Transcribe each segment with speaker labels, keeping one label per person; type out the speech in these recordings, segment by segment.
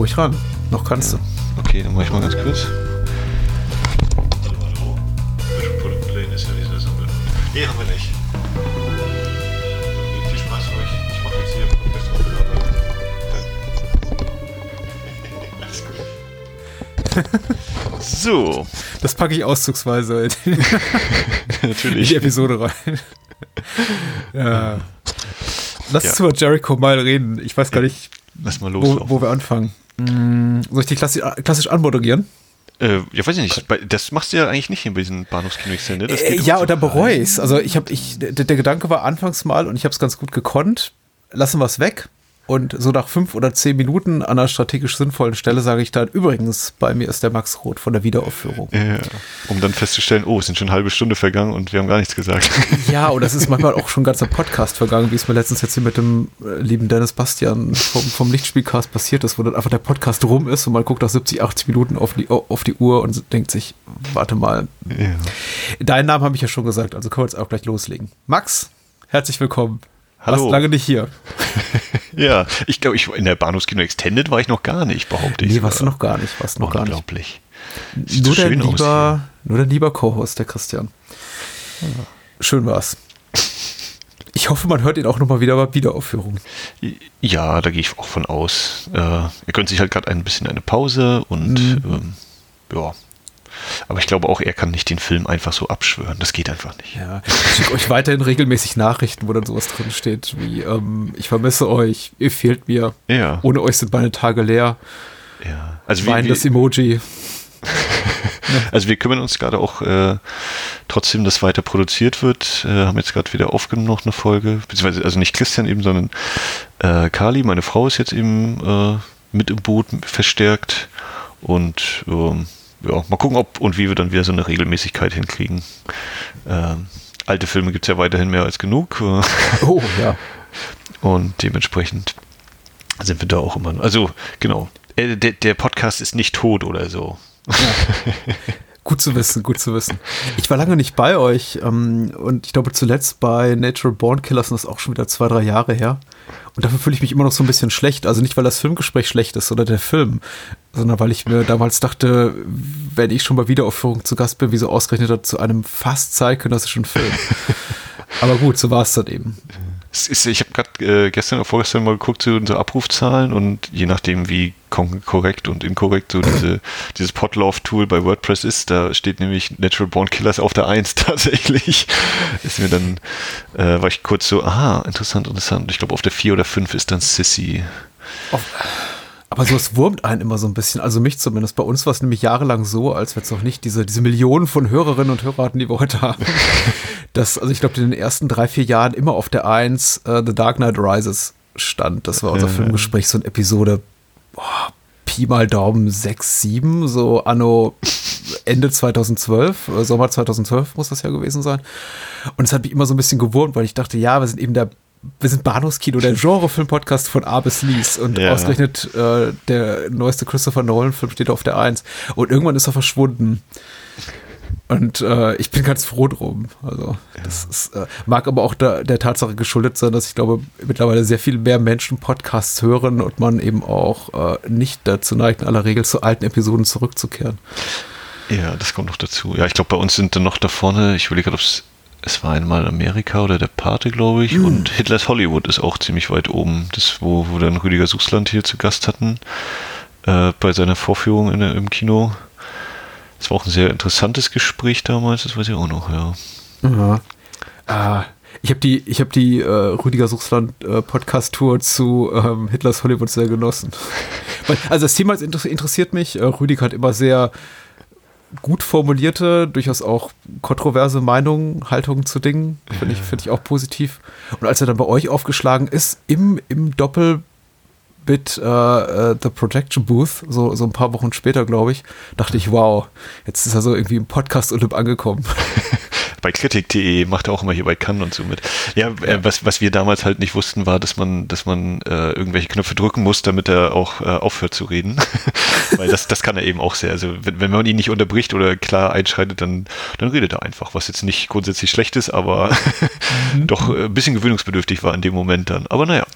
Speaker 1: ruhig ran. Noch kannst ja.
Speaker 2: du. Okay, dann mach ich mal ganz kurz. Hallo, hallo. Product Lane ist ja diese Sammlung. Nee, haben wir nicht. Viel Spaß euch. Ich mache jetzt hier Alles gut. so.
Speaker 1: Das packe ich auszugsweise
Speaker 2: Natürlich.
Speaker 1: in die Episode rein. ja. Lass uns ja. über Jericho mal reden. Ich weiß gar nicht,
Speaker 2: Lass mal los,
Speaker 1: wo, wo, wir anfangen. Hm, soll ich die klassisch, klassisch anmoderieren?
Speaker 2: Äh, ja, weiß ich nicht. Das machst du ja eigentlich nicht in diesem Bahnhofskino ne?
Speaker 1: Äh, ja, oder bereue ich Also ich habe, ich, der, der, Gedanke war anfangs mal und ich habe es ganz gut gekonnt. Lassen wir es weg. Und so nach fünf oder zehn Minuten an einer strategisch sinnvollen Stelle sage ich dann, übrigens, bei mir ist der Max Roth von der Wiederaufführung.
Speaker 2: Ja, um dann festzustellen, oh, es sind schon eine halbe Stunde vergangen und wir haben gar nichts gesagt.
Speaker 1: Ja, und es ist manchmal auch schon ein ganzer Podcast vergangen, wie es mir letztens jetzt hier mit dem äh, lieben Dennis Bastian vom, vom Lichtspielcast passiert ist, wo dann einfach der Podcast rum ist und man guckt nach 70, 80 Minuten auf die, auf die Uhr und denkt sich, warte mal. Ja. Deinen Namen habe ich ja schon gesagt, also können wir jetzt auch gleich loslegen. Max, herzlich willkommen.
Speaker 2: Hallo.
Speaker 1: Warst lange nicht hier.
Speaker 2: ja, ich glaube, ich, in der Bahnhofskino Extended war ich noch gar nicht, behaupte ich.
Speaker 1: Nee, warst du noch gar nicht. Warst noch gar nicht.
Speaker 2: Unglaublich.
Speaker 1: Nur, so der lieber, nur der lieber Co-Host, der Christian. Ja. Schön war's. Ich hoffe, man hört ihn auch nochmal wieder bei Wiederaufführung.
Speaker 2: Ja, da gehe ich auch von aus. Äh, er gönnt sich halt gerade ein bisschen eine Pause und mhm. ähm, ja, aber ich glaube auch, er kann nicht den Film einfach so abschwören. Das geht einfach nicht.
Speaker 1: Ja, ich schicke euch weiterhin regelmäßig Nachrichten, wo dann sowas drin steht wie, ähm, ich vermisse euch, ihr fehlt mir.
Speaker 2: Ja.
Speaker 1: Ohne euch sind meine Tage leer.
Speaker 2: Ja.
Speaker 1: Also Wein, das Emoji.
Speaker 2: also wir kümmern uns gerade auch äh, trotzdem, dass weiter produziert wird. Äh, haben jetzt gerade wieder aufgenommen noch eine Folge, beziehungsweise also nicht Christian eben, sondern äh, Kali, meine Frau ist jetzt eben äh, mit im Boot verstärkt und ähm, ja, mal gucken, ob und wie wir dann wieder so eine Regelmäßigkeit hinkriegen. Ähm, alte Filme gibt es ja weiterhin mehr als genug.
Speaker 1: Oh, ja.
Speaker 2: Und dementsprechend sind wir da auch immer. Also, genau. Äh, der, der Podcast ist nicht tot oder so. Ja.
Speaker 1: Gut zu wissen, gut zu wissen. Ich war lange nicht bei euch ähm, und ich glaube zuletzt bei Natural Born Killers und das ist auch schon wieder zwei, drei Jahre her. Und dafür fühle ich mich immer noch so ein bisschen schlecht. Also nicht, weil das Filmgespräch schlecht ist oder der Film, sondern weil ich mir damals dachte, wenn ich schon bei Wiederaufführung zu Gast bin, wie so ausgerechnet zu einem fast zeitgenössischen Film. Aber gut, so war es dann eben.
Speaker 2: Ist, ich habe gerade äh, gestern oder vorgestern mal geguckt zu unseren Abrufzahlen und je nachdem, wie korrekt und inkorrekt so diese, dieses Potlauf-Tool bei WordPress ist, da steht nämlich Natural Born Killers auf der 1 tatsächlich. Ist mir dann, äh, war ich kurz so, aha, interessant, interessant. Ich glaube, auf der 4 oder 5 ist dann Sissy.
Speaker 1: Auf, aber sowas wurmt einen immer so ein bisschen, also mich zumindest. Bei uns war es nämlich jahrelang so, als wir jetzt noch nicht diese, diese Millionen von Hörerinnen und Hörern hatten, die wir heute haben. dass, also ich glaube, in den ersten drei, vier Jahren immer auf der Eins uh, The Dark Knight Rises stand. Das war unser äh. Filmgespräch, so eine Episode, boah, Pi mal Daumen 6, 7, so anno Ende 2012, äh, Sommer 2012 muss das ja gewesen sein. Und es hat mich immer so ein bisschen gewurmt, weil ich dachte, ja, wir sind eben der wir sind Bahnhofskino, der Genrefilm-Podcast von A bis Lies. Und ja. ausgerechnet äh, der neueste Christopher Nolan-Film steht auf der Eins. Und irgendwann ist er verschwunden. Und äh, ich bin ganz froh drum. Also, das ist, äh, mag aber auch der, der Tatsache geschuldet sein, dass ich glaube, mittlerweile sehr viel mehr Menschen Podcasts hören und man eben auch äh, nicht dazu neigt, in aller Regel zu alten Episoden zurückzukehren.
Speaker 2: Ja, das kommt noch dazu. Ja, ich glaube, bei uns sind dann noch da vorne, ich überlege gerade, ob es es war einmal Amerika oder der Pate, glaube ich, mhm. und Hitlers Hollywood ist auch ziemlich weit oben. Das, wo, wo dann Rüdiger Suchsland hier zu Gast hatten, äh, bei seiner Vorführung in, im Kino. Das war auch ein sehr interessantes Gespräch damals, das weiß ich auch noch, ja.
Speaker 1: Mhm. Ah, ich habe die, ich hab die äh, Rüdiger Suchsland äh, Podcast-Tour zu ähm, Hitlers Hollywood sehr genossen. also das Thema interessiert mich. Äh, Rüdiger hat immer sehr gut formulierte, durchaus auch kontroverse Meinungen, Haltungen zu Dingen. Finde ich, find ich auch positiv. Und als er dann bei euch aufgeschlagen ist, im, im Doppelbit äh, uh, The Projection Booth, so, so ein paar Wochen später, glaube ich, dachte ich, wow, jetzt ist er so irgendwie im Podcast-Olymp angekommen.
Speaker 2: bei kritik.de macht er auch immer hier bei Cannes und so mit. Ja, äh, was, was wir damals halt nicht wussten, war, dass man, dass man äh, irgendwelche Knöpfe drücken muss, damit er auch äh, aufhört zu reden. Weil das, das kann er eben auch sehr. Also wenn, wenn man ihn nicht unterbricht oder klar einschreitet, dann, dann redet er einfach, was jetzt nicht grundsätzlich schlecht ist, aber mhm. doch äh, ein bisschen gewöhnungsbedürftig war in dem Moment dann. Aber naja,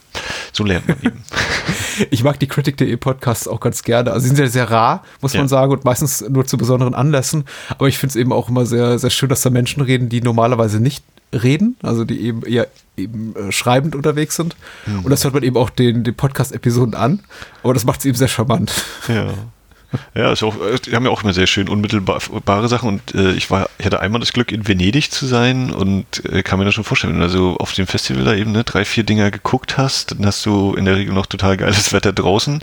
Speaker 2: so lernt man eben.
Speaker 1: ich mag die Critic.de Podcasts auch ganz gerne. Also sie sind ja sehr rar, muss ja. man sagen, und meistens nur zu besonderen Anlässen. Aber ich finde es eben auch immer sehr, sehr schön, dass da Menschen reden, die normalerweise nicht reden, also die eben eher eben äh, schreibend unterwegs sind. Mhm. Und das hört man eben auch den, den Podcast-Episoden an. Aber das macht es eben sehr charmant.
Speaker 2: Ja. Ja, ist auch, äh, die haben ja auch immer sehr schön unmittelbare Sachen und äh, ich war, ich hatte einmal das Glück, in Venedig zu sein und äh, kann mir das schon vorstellen, wenn du also auf dem Festival da eben ne, drei, vier Dinger geguckt hast, dann hast du in der Regel noch total geiles Wetter draußen,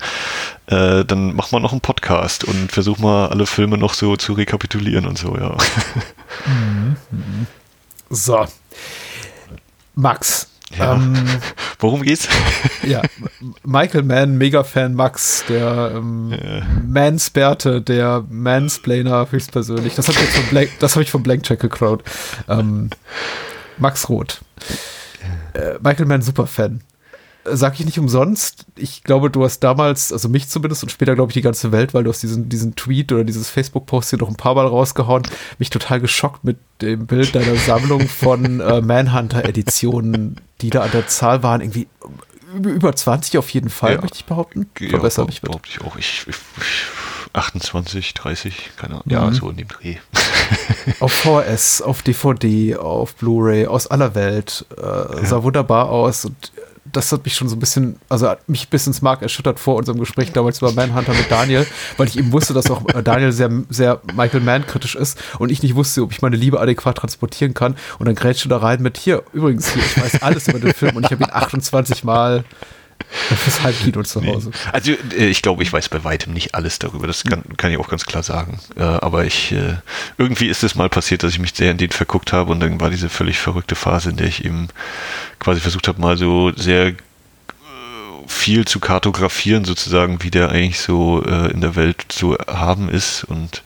Speaker 2: äh, dann mach mal noch einen Podcast und versuch mal alle Filme noch so zu rekapitulieren und so, ja. Mhm.
Speaker 1: So. Max,
Speaker 2: ja. Ähm, Worum geht's?
Speaker 1: ja, Michael Mann, Mega-Fan Max, der ähm, ja. Mansbärte, der Mansplainer höchstpersönlich. Das habe ich, von Blank, das hab ich von Blank Check geklaut. Ähm, Max Roth. Äh, Michael Mann, Superfan sag ich nicht umsonst. Ich glaube, du hast damals, also mich zumindest und später glaube ich die ganze Welt, weil du hast diesen, diesen Tweet oder dieses Facebook-Post hier noch ein paar Mal rausgehauen, mich total geschockt mit dem Bild deiner Sammlung von äh, Manhunter-Editionen, die da an der Zahl waren, irgendwie über 20 auf jeden Fall,
Speaker 2: ja.
Speaker 1: möchte ich behaupten.
Speaker 2: Verbessere ja, mich behaupte ich auch. Ich, ich, 28, 30, keine Ahnung. Ja, mhm. so in dem Dreh.
Speaker 1: auf VHS, auf DVD, auf Blu-ray, aus aller Welt. Äh, ja. Sah wunderbar aus und das hat mich schon so ein bisschen, also mich bis ins Mark erschüttert vor unserem Gespräch damals über Manhunter mit Daniel, weil ich eben wusste, dass auch äh, Daniel sehr, sehr Michael Mann kritisch ist und ich nicht wusste, ob ich meine Liebe adäquat transportieren kann. Und dann grätschte da rein mit hier, übrigens hier, ich weiß alles über den Film und ich habe ihn 28 Mal Fürs Halbkino zu Hause.
Speaker 2: Nee. Also äh, ich glaube, ich weiß bei weitem nicht alles darüber. Das kann, kann ich auch ganz klar sagen. Äh, aber ich äh, irgendwie ist es mal passiert, dass ich mich sehr in den verguckt habe und dann war diese völlig verrückte Phase, in der ich eben quasi versucht habe, mal so sehr viel zu kartografieren, sozusagen, wie der eigentlich so in der Welt zu haben ist und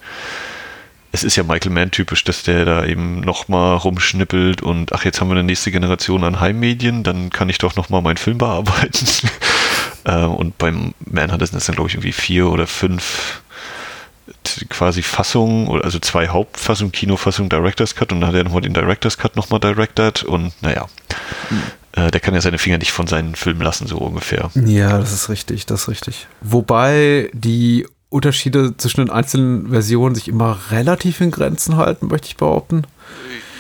Speaker 2: es ist ja Michael Mann typisch, dass der da eben nochmal rumschnippelt und ach, jetzt haben wir eine nächste Generation an Heimmedien, dann kann ich doch nochmal meinen Film bearbeiten. Äh, und beim Man hat es dann, glaube ich, irgendwie vier oder fünf quasi Fassungen, also zwei Hauptfassungen, Kinofassung, Director's Cut und dann hat er nochmal den Director's Cut nochmal directed und naja. Mhm. der kann ja seine Finger nicht von seinen Filmen lassen, so ungefähr.
Speaker 1: Ja, das ist richtig, das ist richtig. Wobei die Unterschiede zwischen den einzelnen Versionen sich immer relativ in Grenzen halten, möchte ich behaupten.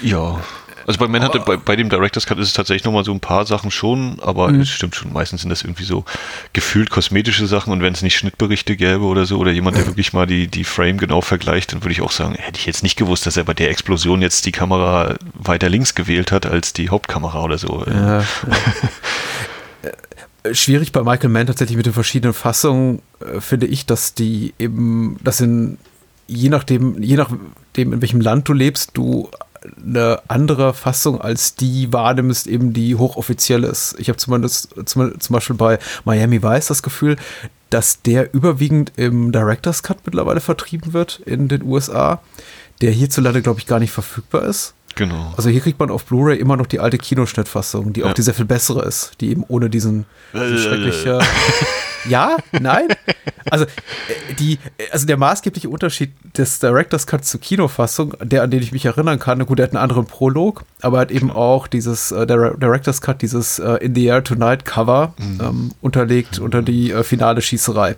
Speaker 2: Ja. Also bei Manhunter, bei, bei dem Director's Cut ist es tatsächlich nochmal so ein paar Sachen schon, aber mhm. es stimmt schon, meistens sind das irgendwie so gefühlt kosmetische Sachen und wenn es nicht Schnittberichte gäbe oder so oder jemand, der wirklich mal die, die Frame genau vergleicht, dann würde ich auch sagen, hätte ich jetzt nicht gewusst, dass er bei der Explosion jetzt die Kamera weiter links gewählt hat als die Hauptkamera oder so. Ja, ja.
Speaker 1: schwierig bei Michael Mann tatsächlich mit den verschiedenen Fassungen, äh, finde ich, dass die eben, dass in, je nachdem, je nachdem, in welchem Land du lebst, du eine andere Fassung als die wahrnimmst, eben die hochoffiziell ist. Ich habe zumindest zum, zum Beispiel bei Miami Vice das Gefühl, dass der überwiegend im Director's Cut mittlerweile vertrieben wird in den USA, der hierzulande, glaube ich, gar nicht verfügbar ist.
Speaker 2: Genau.
Speaker 1: Also hier kriegt man auf Blu-ray immer noch die alte Kinoschnittfassung, die ja. auch die sehr viel bessere ist, die eben ohne diesen, diesen schreckliche. ja, nein. Also äh, die, also der maßgebliche Unterschied des Directors Cut zur Kinofassung, der an den ich mich erinnern kann, gut, der hat einen anderen Prolog, aber hat eben auch dieses äh, Directors Cut, dieses äh, In the Air Tonight Cover mhm. ähm, unterlegt mhm. unter die äh, finale Schießerei.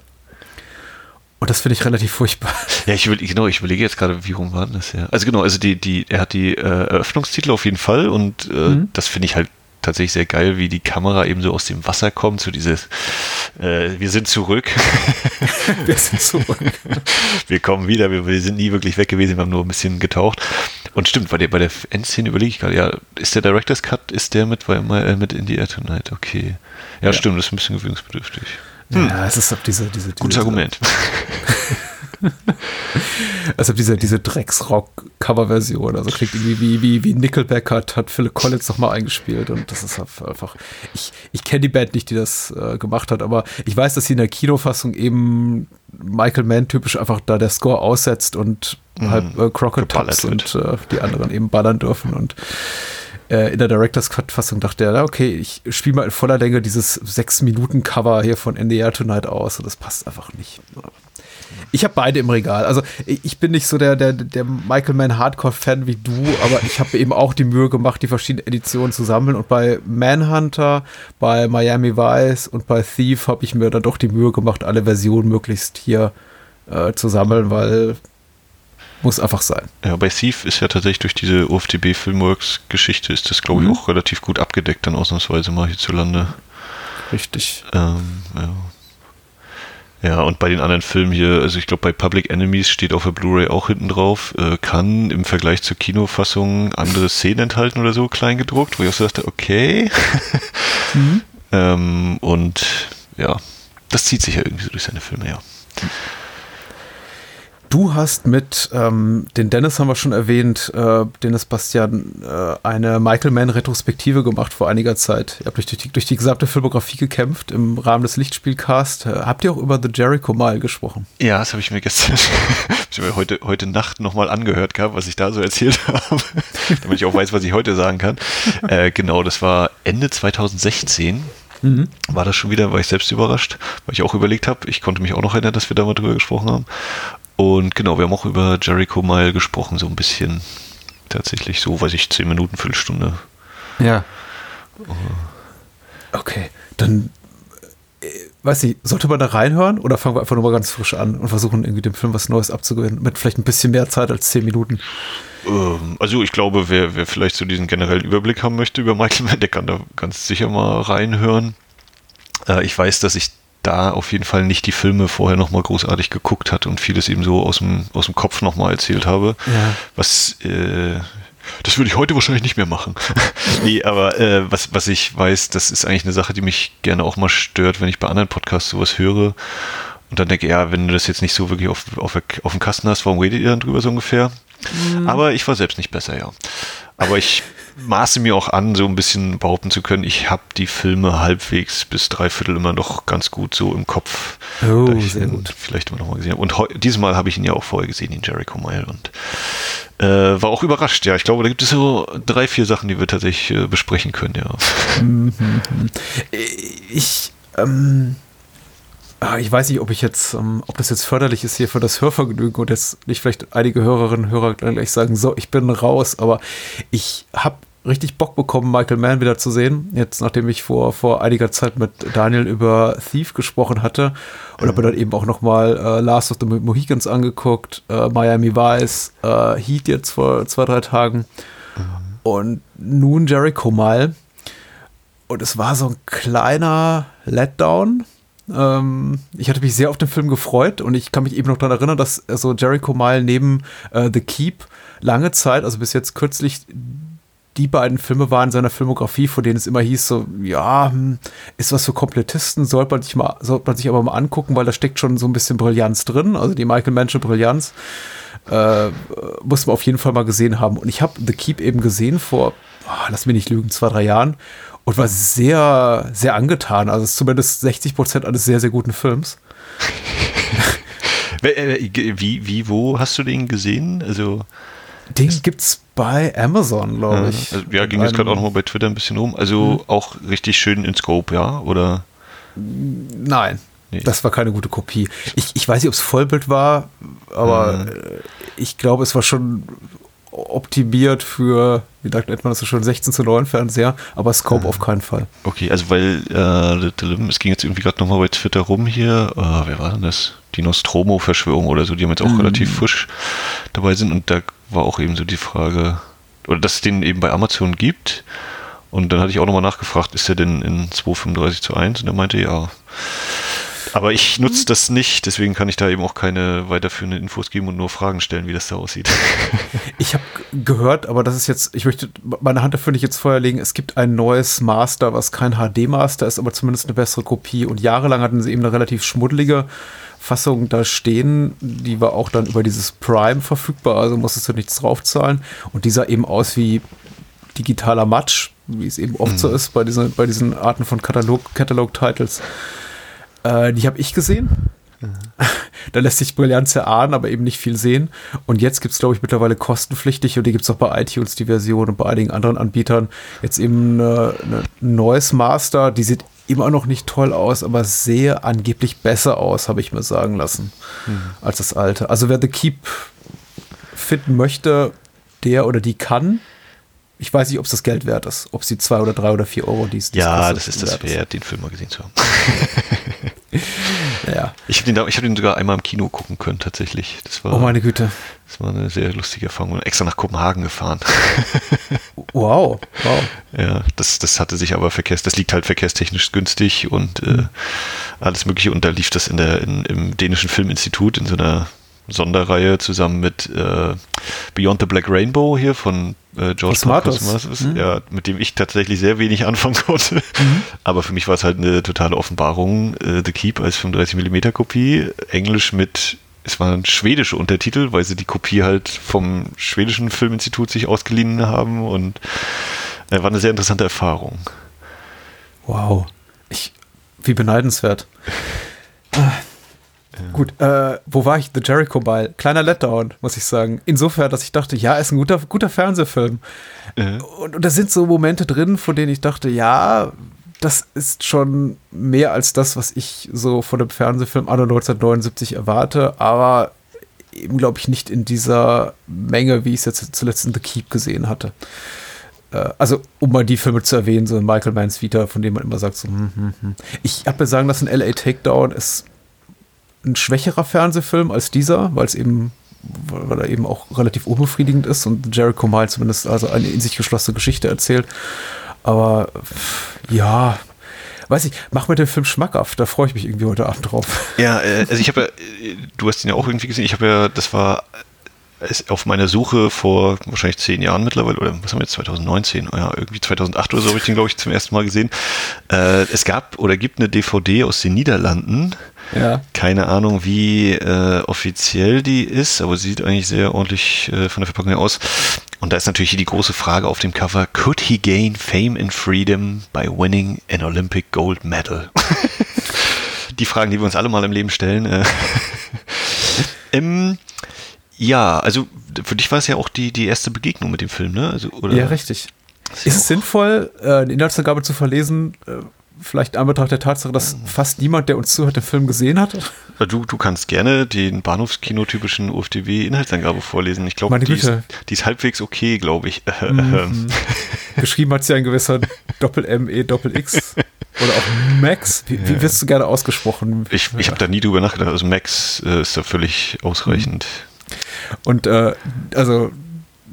Speaker 1: Und das finde ich relativ furchtbar.
Speaker 2: Ja, ich will, genau, ich überlege jetzt gerade, wie rum war das ja. Also genau, also die, die, er hat die äh, Eröffnungstitel auf jeden Fall und äh, mhm. das finde ich halt tatsächlich sehr geil, wie die Kamera eben so aus dem Wasser kommt, so dieses äh, wir sind zurück.
Speaker 1: wir sind zurück.
Speaker 2: wir kommen wieder, wir, wir, sind nie wirklich weg gewesen, wir haben nur ein bisschen getaucht. Und stimmt, bei der, bei der Endszene überlege ich gerade, ja, ist der Director's Cut, ist der mit, bei, äh, mit In the Air Tonight? Okay. Ja, ja, stimmt, das ist ein bisschen gewöhnungsbedürftig.
Speaker 1: Hm. Ja, es ist ab diese, diese,
Speaker 2: Gutes diese, Argument.
Speaker 1: also diese, diese Drecksrock-Cover-Version, also klingt irgendwie wie, wie, wie Nickelback hat, hat Philip Collins nochmal eingespielt und das ist einfach, ich, ich kenne die Band nicht, die das äh, gemacht hat, aber ich weiß, dass sie in der Kinofassung eben Michael Mann typisch einfach da der Score aussetzt und mhm. halb äh, Crockett und äh, die anderen eben ballern dürfen und äh, in der Director's Cut-Fassung dachte er, okay, ich spiele mal in voller Länge dieses 6-Minuten-Cover hier von NDR Tonight aus und das passt einfach nicht. Ich habe beide im Regal. Also ich bin nicht so der, der, der Michael Mann Hardcore-Fan wie du, aber ich habe eben auch die Mühe gemacht, die verschiedenen Editionen zu sammeln. Und bei Manhunter, bei Miami Vice und bei Thief habe ich mir dann doch die Mühe gemacht, alle Versionen möglichst hier äh, zu sammeln, weil muss einfach sein.
Speaker 2: Ja, bei Thief ist ja tatsächlich durch diese OFDB Filmworks Geschichte ist das, glaube ich, mhm. auch relativ gut abgedeckt, dann ausnahmsweise mal hierzulande.
Speaker 1: Richtig.
Speaker 2: Ähm, ja. Ja, und bei den anderen Filmen hier, also ich glaube bei Public Enemies steht auf der Blu-ray auch hinten drauf, äh, kann im Vergleich zur Kinofassung andere Szenen enthalten oder so klein gedruckt, wo ich auch so dachte, okay. Mhm. ähm, und ja, das zieht sich ja irgendwie so durch seine Filme, ja.
Speaker 1: Du hast mit, ähm, den Dennis haben wir schon erwähnt, äh, Dennis Bastian, äh, eine Michael Mann-Retrospektive gemacht vor einiger Zeit. Ihr habt durch die, durch die gesamte Filmografie gekämpft im Rahmen des Lichtspielcast. Äh, habt ihr auch über The Jericho Mile gesprochen?
Speaker 2: Ja, das habe ich mir gestern, ich mir heute, heute Nacht nochmal angehört gehabt, was ich da so erzählt habe, damit ich auch weiß, was ich heute sagen kann. Äh, genau, das war Ende 2016. Mhm. War das schon wieder, war ich selbst überrascht, weil ich auch überlegt habe, ich konnte mich auch noch erinnern, dass wir da mal drüber gesprochen haben. Und genau, wir haben auch über Jericho Mile gesprochen, so ein bisschen. Tatsächlich so, weiß ich, 10 Minuten, Viertelstunde.
Speaker 1: Ja. Okay, dann äh, weiß ich, sollte man da reinhören oder fangen wir einfach nur mal ganz frisch an und versuchen irgendwie dem Film was Neues abzugewinnen mit vielleicht ein bisschen mehr Zeit als 10 Minuten?
Speaker 2: Ähm, also ich glaube, wer, wer vielleicht so diesen generellen Überblick haben möchte über Michael Mann, der kann da ganz sicher mal reinhören. Äh, ich weiß, dass ich da auf jeden Fall nicht die Filme vorher nochmal großartig geguckt hat und vieles eben so aus dem, aus dem Kopf nochmal erzählt habe. Ja. Was, äh, das würde ich heute wahrscheinlich nicht mehr machen. nee, aber äh, was, was ich weiß, das ist eigentlich eine Sache, die mich gerne auch mal stört, wenn ich bei anderen Podcasts sowas höre. Und dann denke ich, ja, wenn du das jetzt nicht so wirklich auf, auf, auf dem Kasten hast, warum redet ihr dann drüber so ungefähr? Mhm. Aber ich war selbst nicht besser, ja. Aber ich maße mir auch an, so ein bisschen behaupten zu können, ich habe die Filme halbwegs bis dreiviertel immer noch ganz gut so im Kopf.
Speaker 1: Oh, sehr gut.
Speaker 2: Vielleicht immer noch mal gesehen habe. Und dieses Mal habe ich ihn ja auch vorher gesehen, den Jericho Mile. Und äh, war auch überrascht, ja. Ich glaube, da gibt es so drei, vier Sachen, die wir tatsächlich äh, besprechen können, ja. Mhm.
Speaker 1: Ich, ähm, ich weiß nicht, ob ich jetzt, ähm, ob das jetzt förderlich ist hier für das Hörvergnügen und jetzt nicht vielleicht einige Hörerinnen und Hörer gleich sagen, so, ich bin raus, aber ich habe richtig Bock bekommen, Michael Mann wieder zu sehen. Jetzt, nachdem ich vor, vor einiger Zeit mit Daniel über Thief gesprochen hatte und habe dann eben auch nochmal äh, Last of the Mohicans angeguckt, äh, Miami Vice, äh, Heat jetzt vor zwei, drei Tagen und nun Jericho mal. Und es war so ein kleiner Letdown. Ähm, ich hatte mich sehr auf den Film gefreut und ich kann mich eben noch daran erinnern, dass so Jericho Mile neben äh, The Keep lange Zeit, also bis jetzt kürzlich die beiden Filme waren in seiner Filmografie, von denen es immer hieß, so, ja, hm, ist was für Komplettisten, sollte man sich man sich aber mal angucken, weil da steckt schon so ein bisschen Brillanz drin, also die Michael Mansion Brillanz. Äh, muss man auf jeden Fall mal gesehen haben. Und ich habe The Keep eben gesehen vor, oh, lass mich nicht lügen, zwei, drei Jahren und war sehr, sehr angetan. Also zumindest 60 Prozent eines sehr, sehr guten Films.
Speaker 2: Äh, wie, wie, wo hast du den gesehen? Also
Speaker 1: den gibt's bei Amazon, glaube ich.
Speaker 2: Also, ja, ging jetzt gerade auch nochmal bei Twitter ein bisschen rum. Also mhm. auch richtig schön in Scope, ja? Oder?
Speaker 1: Nein. Nee. Das war keine gute Kopie. Ich, ich weiß nicht, ob es Vollbild war, aber mhm. ich glaube, es war schon optimiert für, wie sagt man das so schon, 16 zu 9 Fernseher, aber Scope mhm. auf keinen Fall.
Speaker 2: Okay, also weil äh, es ging jetzt irgendwie gerade nochmal bei Twitter rum hier, uh, wer war denn das? Die Nostromo-Verschwörung oder so, die haben jetzt auch mhm. relativ frisch dabei sind und da war auch eben so die Frage, oder dass es den eben bei Amazon gibt. Und dann hatte ich auch nochmal nachgefragt, ist er denn in 2,35 zu 1? Und er meinte ja. Aber ich nutze das nicht, deswegen kann ich da eben auch keine weiterführenden Infos geben und nur Fragen stellen, wie das da aussieht.
Speaker 1: Ich habe gehört, aber das ist jetzt, ich möchte meine Hand dafür nicht jetzt vorher legen, es gibt ein neues Master, was kein HD-Master ist, aber zumindest eine bessere Kopie. Und jahrelang hatten sie eben eine relativ schmuddelige Fassung da stehen. Die war auch dann über dieses Prime verfügbar, also musstest du nichts draufzahlen. Und die sah eben aus wie digitaler Matsch, wie es eben oft mhm. so ist bei diesen, bei diesen Arten von Katalog-Titles. Äh, die habe ich gesehen. da lässt sich Brillanz erahnen, aber eben nicht viel sehen. Und jetzt gibt es, glaube ich, mittlerweile kostenpflichtig und die gibt es auch bei iTunes die Version und bei einigen anderen Anbietern. Jetzt eben eine, eine Noise Master, die sieht immer noch nicht toll aus, aber sehr angeblich besser aus, habe ich mir sagen lassen, mhm. als das alte. Also wer The Keep finden möchte, der oder die kann. Ich weiß nicht, ob es das Geld wert ist, ob sie zwei oder drei oder vier Euro dies.
Speaker 2: Ja, das ist das wert, den Film mal gesehen zu haben.
Speaker 1: ja.
Speaker 2: Ich habe den, hab den sogar einmal im Kino gucken können, tatsächlich. Das war,
Speaker 1: oh, meine Güte.
Speaker 2: Das war eine sehr lustige Erfahrung. Extra nach Kopenhagen gefahren.
Speaker 1: wow, wow.
Speaker 2: Ja, das, das hatte sich aber verkehrs, das liegt halt verkehrstechnisch günstig und äh, mhm. alles Mögliche. Und da lief das in der, in, im dänischen Filminstitut in so einer Sonderreihe zusammen mit äh, Beyond the Black Rainbow hier von äh, George Cosmatos, mhm. ja, mit dem ich tatsächlich sehr wenig anfangen konnte. Mhm. Aber für mich war es halt eine totale Offenbarung. Äh, the Keep als 35mm Kopie, Englisch mit es waren schwedische Untertitel, weil sie die Kopie halt vom schwedischen Filminstitut sich ausgeliehen haben und äh, war eine sehr interessante Erfahrung.
Speaker 1: Wow. Ich, wie beneidenswert. Gut, äh, wo war ich? The Jericho Ball. Kleiner Letdown, muss ich sagen. Insofern, dass ich dachte, ja, ist ein guter, guter Fernsehfilm. Äh. Und, und da sind so Momente drin, von denen ich dachte, ja, das ist schon mehr als das, was ich so von dem Fernsehfilm Anno 1979 erwarte, aber eben, glaube ich, nicht in dieser Menge, wie ich es jetzt zuletzt in The Keep gesehen hatte. Äh, also, um mal die Filme zu erwähnen, so Michael Manns Vita, von dem man immer sagt, so, hm, hm, hm. ich habe mir sagen lassen, LA Takedown ist ein schwächerer Fernsehfilm als dieser, weil es eben weil er eben auch relativ unbefriedigend ist und Jericho Mile zumindest also eine in sich geschlossene Geschichte erzählt. Aber ja, weiß ich, mach mir den Film schmackhaft, da freue ich mich irgendwie heute Abend drauf.
Speaker 2: Ja, äh, also ich habe ja, du hast ihn ja auch irgendwie gesehen, ich habe ja, das war auf meiner Suche vor wahrscheinlich zehn Jahren mittlerweile, oder was haben wir jetzt, 2019, ja, irgendwie 2008 oder so habe ich den, glaube ich, zum ersten Mal gesehen. Äh, es gab oder gibt eine DVD aus den Niederlanden, ja. Keine Ahnung, wie äh, offiziell die ist, aber sie sieht eigentlich sehr ordentlich äh, von der Verpackung her aus. Und da ist natürlich hier die große Frage auf dem Cover: Could he gain fame and freedom by winning an Olympic Gold Medal? die Fragen, die wir uns alle mal im Leben stellen. Äh. ja, also für dich war es ja auch die, die erste Begegnung mit dem Film, ne? Also,
Speaker 1: oder? Ja, richtig. Ist, ist es sinnvoll, äh, eine Inhaltsangabe zu verlesen, äh, vielleicht in Anbetracht der Tatsache, dass fast niemand, der uns zuhört, den Film gesehen hat?
Speaker 2: Du, du kannst gerne den Bahnhofskino-typischen UFDW-Inhaltsangabe vorlesen. Ich glaube, die, ist, die ist halbwegs okay, glaube ich.
Speaker 1: Mhm. Geschrieben hat sie ein gewisser Doppel-M-E, Doppel-X. Oder auch Max. Wie, ja. wirst du gerne ausgesprochen?
Speaker 2: Ich, ich habe da nie drüber nachgedacht. Also Max äh, ist da völlig ausreichend.
Speaker 1: Und äh, also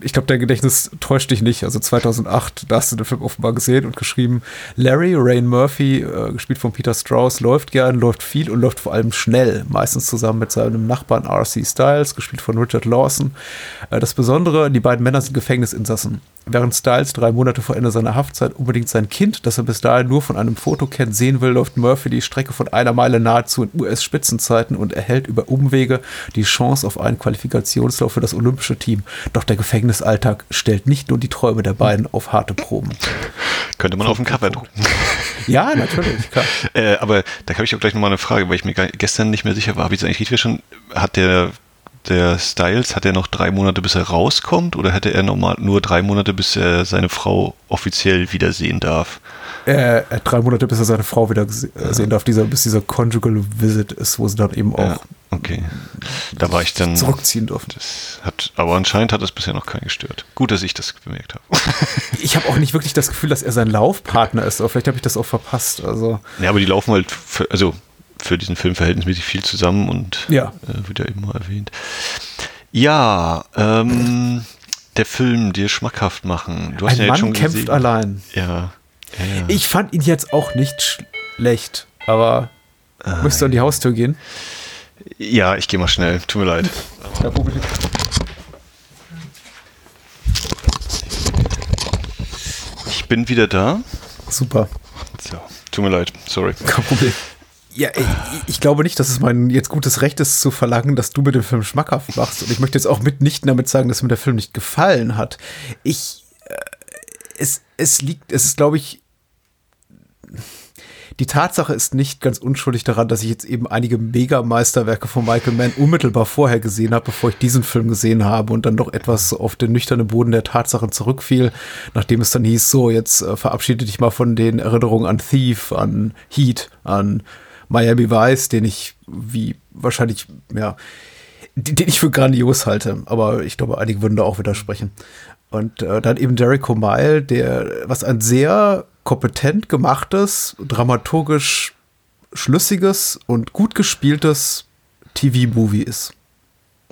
Speaker 1: ich glaube, dein Gedächtnis täuscht dich nicht. Also 2008, da hast du den Film offenbar gesehen und geschrieben. Larry Rain Murphy, äh, gespielt von Peter Strauss, läuft gern, läuft viel und läuft vor allem schnell. Meistens zusammen mit seinem Nachbarn R.C. Styles, gespielt von Richard Lawson. Äh, das Besondere, die beiden Männer sind Gefängnisinsassen. Während Styles drei Monate vor Ende seiner Haftzeit unbedingt sein Kind, das er bis dahin nur von einem Foto kennt, sehen will, läuft Murphy die Strecke von einer Meile nahezu in US-Spitzenzeiten und erhält über Umwege die Chance auf einen Qualifikationslauf für das olympische Team. Doch der Gefängnisalltag stellt nicht nur die Träume der beiden auf harte Proben.
Speaker 2: Könnte man auf dem Cover drucken.
Speaker 1: Ja, natürlich, klar.
Speaker 2: äh, aber da habe ich auch gleich nochmal eine Frage, weil ich mir gestern nicht mehr sicher war. Habe ich es eigentlich richtig schon? Hat der der Styles, hat er noch drei Monate, bis er rauskommt? Oder hätte er normal nur drei Monate, bis er seine Frau offiziell wiedersehen darf?
Speaker 1: Er hat drei Monate, bis er seine Frau wieder sehen ja. darf, dieser, bis dieser Conjugal Visit ist, wo sie dann eben auch ja,
Speaker 2: okay. da war ich dann
Speaker 1: zurückziehen durften.
Speaker 2: Das hat, aber anscheinend hat das bisher noch keinen gestört. Gut, dass ich das bemerkt habe.
Speaker 1: ich habe auch nicht wirklich das Gefühl, dass er sein Laufpartner ist, aber vielleicht habe ich das auch verpasst. Also.
Speaker 2: Ja, aber die laufen halt, für, also für diesen Film verhältnismäßig viel zusammen und
Speaker 1: ja.
Speaker 2: äh, wird ja eben mal erwähnt. Ja, ähm, der Film dir schmackhaft machen.
Speaker 1: Du hast Ein ja Mann jetzt schon kämpft
Speaker 2: gesehen.
Speaker 1: allein.
Speaker 2: Ja.
Speaker 1: ja, ja. Ich fand ihn jetzt auch nicht schlecht, aber ah, müsst du an die Haustür gehen?
Speaker 2: Ja, ich gehe mal schnell. Tut mir leid. Ja, ich bin wieder da.
Speaker 1: Super.
Speaker 2: So, tut mir leid. Sorry.
Speaker 1: Kein Problem. Ja, ich, ich, glaube nicht, dass es mein jetzt gutes Recht ist, zu verlangen, dass du mir den Film schmackhaft machst. Und ich möchte jetzt auch mitnichten damit sagen, dass mir der Film nicht gefallen hat. Ich, äh, es, es liegt, es ist, glaube ich, die Tatsache ist nicht ganz unschuldig daran, dass ich jetzt eben einige Mega-Meisterwerke von Michael Mann unmittelbar vorher gesehen habe, bevor ich diesen Film gesehen habe und dann doch etwas auf den nüchternen Boden der Tatsachen zurückfiel, nachdem es dann hieß, so, jetzt äh, verabschiede dich mal von den Erinnerungen an Thief, an Heat, an Miami Vice, den ich wie wahrscheinlich, ja, den ich für grandios halte, aber ich glaube, einige würden da auch widersprechen. Und äh, dann eben Jericho Mile, der, was ein sehr kompetent gemachtes, dramaturgisch schlüssiges und gut gespieltes TV-Movie ist.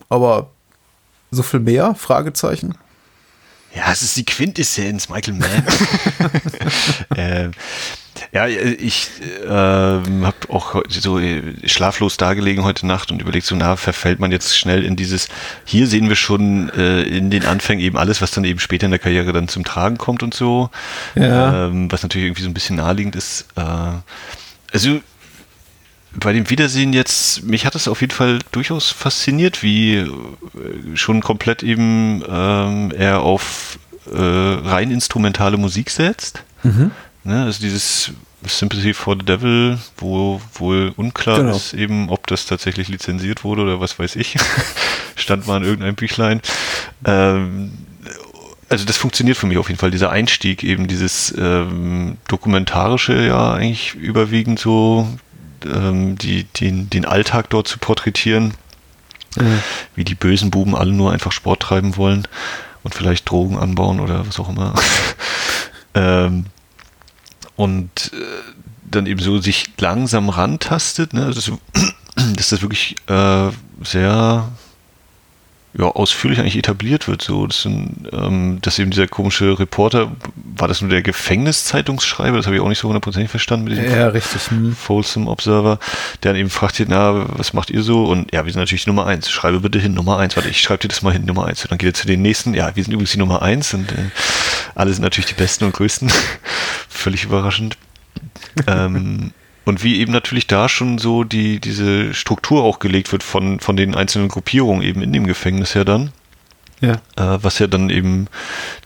Speaker 1: Aber so viel mehr? Fragezeichen.
Speaker 2: Ja, es ist die Quintessenz, Michael Mann. äh, ja, ich äh, habe auch so schlaflos dargelegen heute Nacht und überlegt, so na, verfällt man jetzt schnell in dieses, hier sehen wir schon äh, in den Anfängen eben alles, was dann eben später in der Karriere dann zum Tragen kommt und so. Ja. Ähm, was natürlich irgendwie so ein bisschen naheliegend ist. Äh, also bei dem Wiedersehen jetzt, mich hat es auf jeden Fall durchaus fasziniert, wie äh, schon komplett eben ähm, er auf äh, rein instrumentale Musik setzt. Mhm. Ne, also dieses Sympathy for the Devil, wo wohl unklar genau. ist eben, ob das tatsächlich lizenziert wurde oder was weiß ich. Stand mal in irgendeinem Büchlein. Ähm, also das funktioniert für mich auf jeden Fall, dieser Einstieg, eben dieses ähm, dokumentarische, ja, eigentlich überwiegend so, ähm, die, den, den Alltag dort zu porträtieren, mhm. wie die bösen Buben alle nur einfach Sport treiben wollen und vielleicht Drogen anbauen oder was auch immer. ähm, und äh, dann eben so sich langsam rantastet, ne? Also, dass das wirklich äh, sehr ja, ausführlich eigentlich etabliert wird. So, das sind, ähm, dass eben dieser komische Reporter, war das nur der Gefängniszeitungsschreiber? Das habe ich auch nicht so hundertprozentig verstanden mit
Speaker 1: diesem ja, richtig. Hm.
Speaker 2: Folsom Observer, der dann eben fragt, na, was macht ihr so? Und ja, wir sind natürlich Nummer eins. Schreibe bitte hin, Nummer eins. Warte, ich schreibe dir das mal hin, Nummer eins. Und dann geht er zu den nächsten. Ja, wir sind übrigens die Nummer eins und äh, alle sind natürlich die besten und größten. Völlig überraschend. ähm, und wie eben natürlich da schon so die, diese Struktur auch gelegt wird von, von den einzelnen Gruppierungen eben in dem Gefängnis ja dann. Ja. Äh, was ja dann eben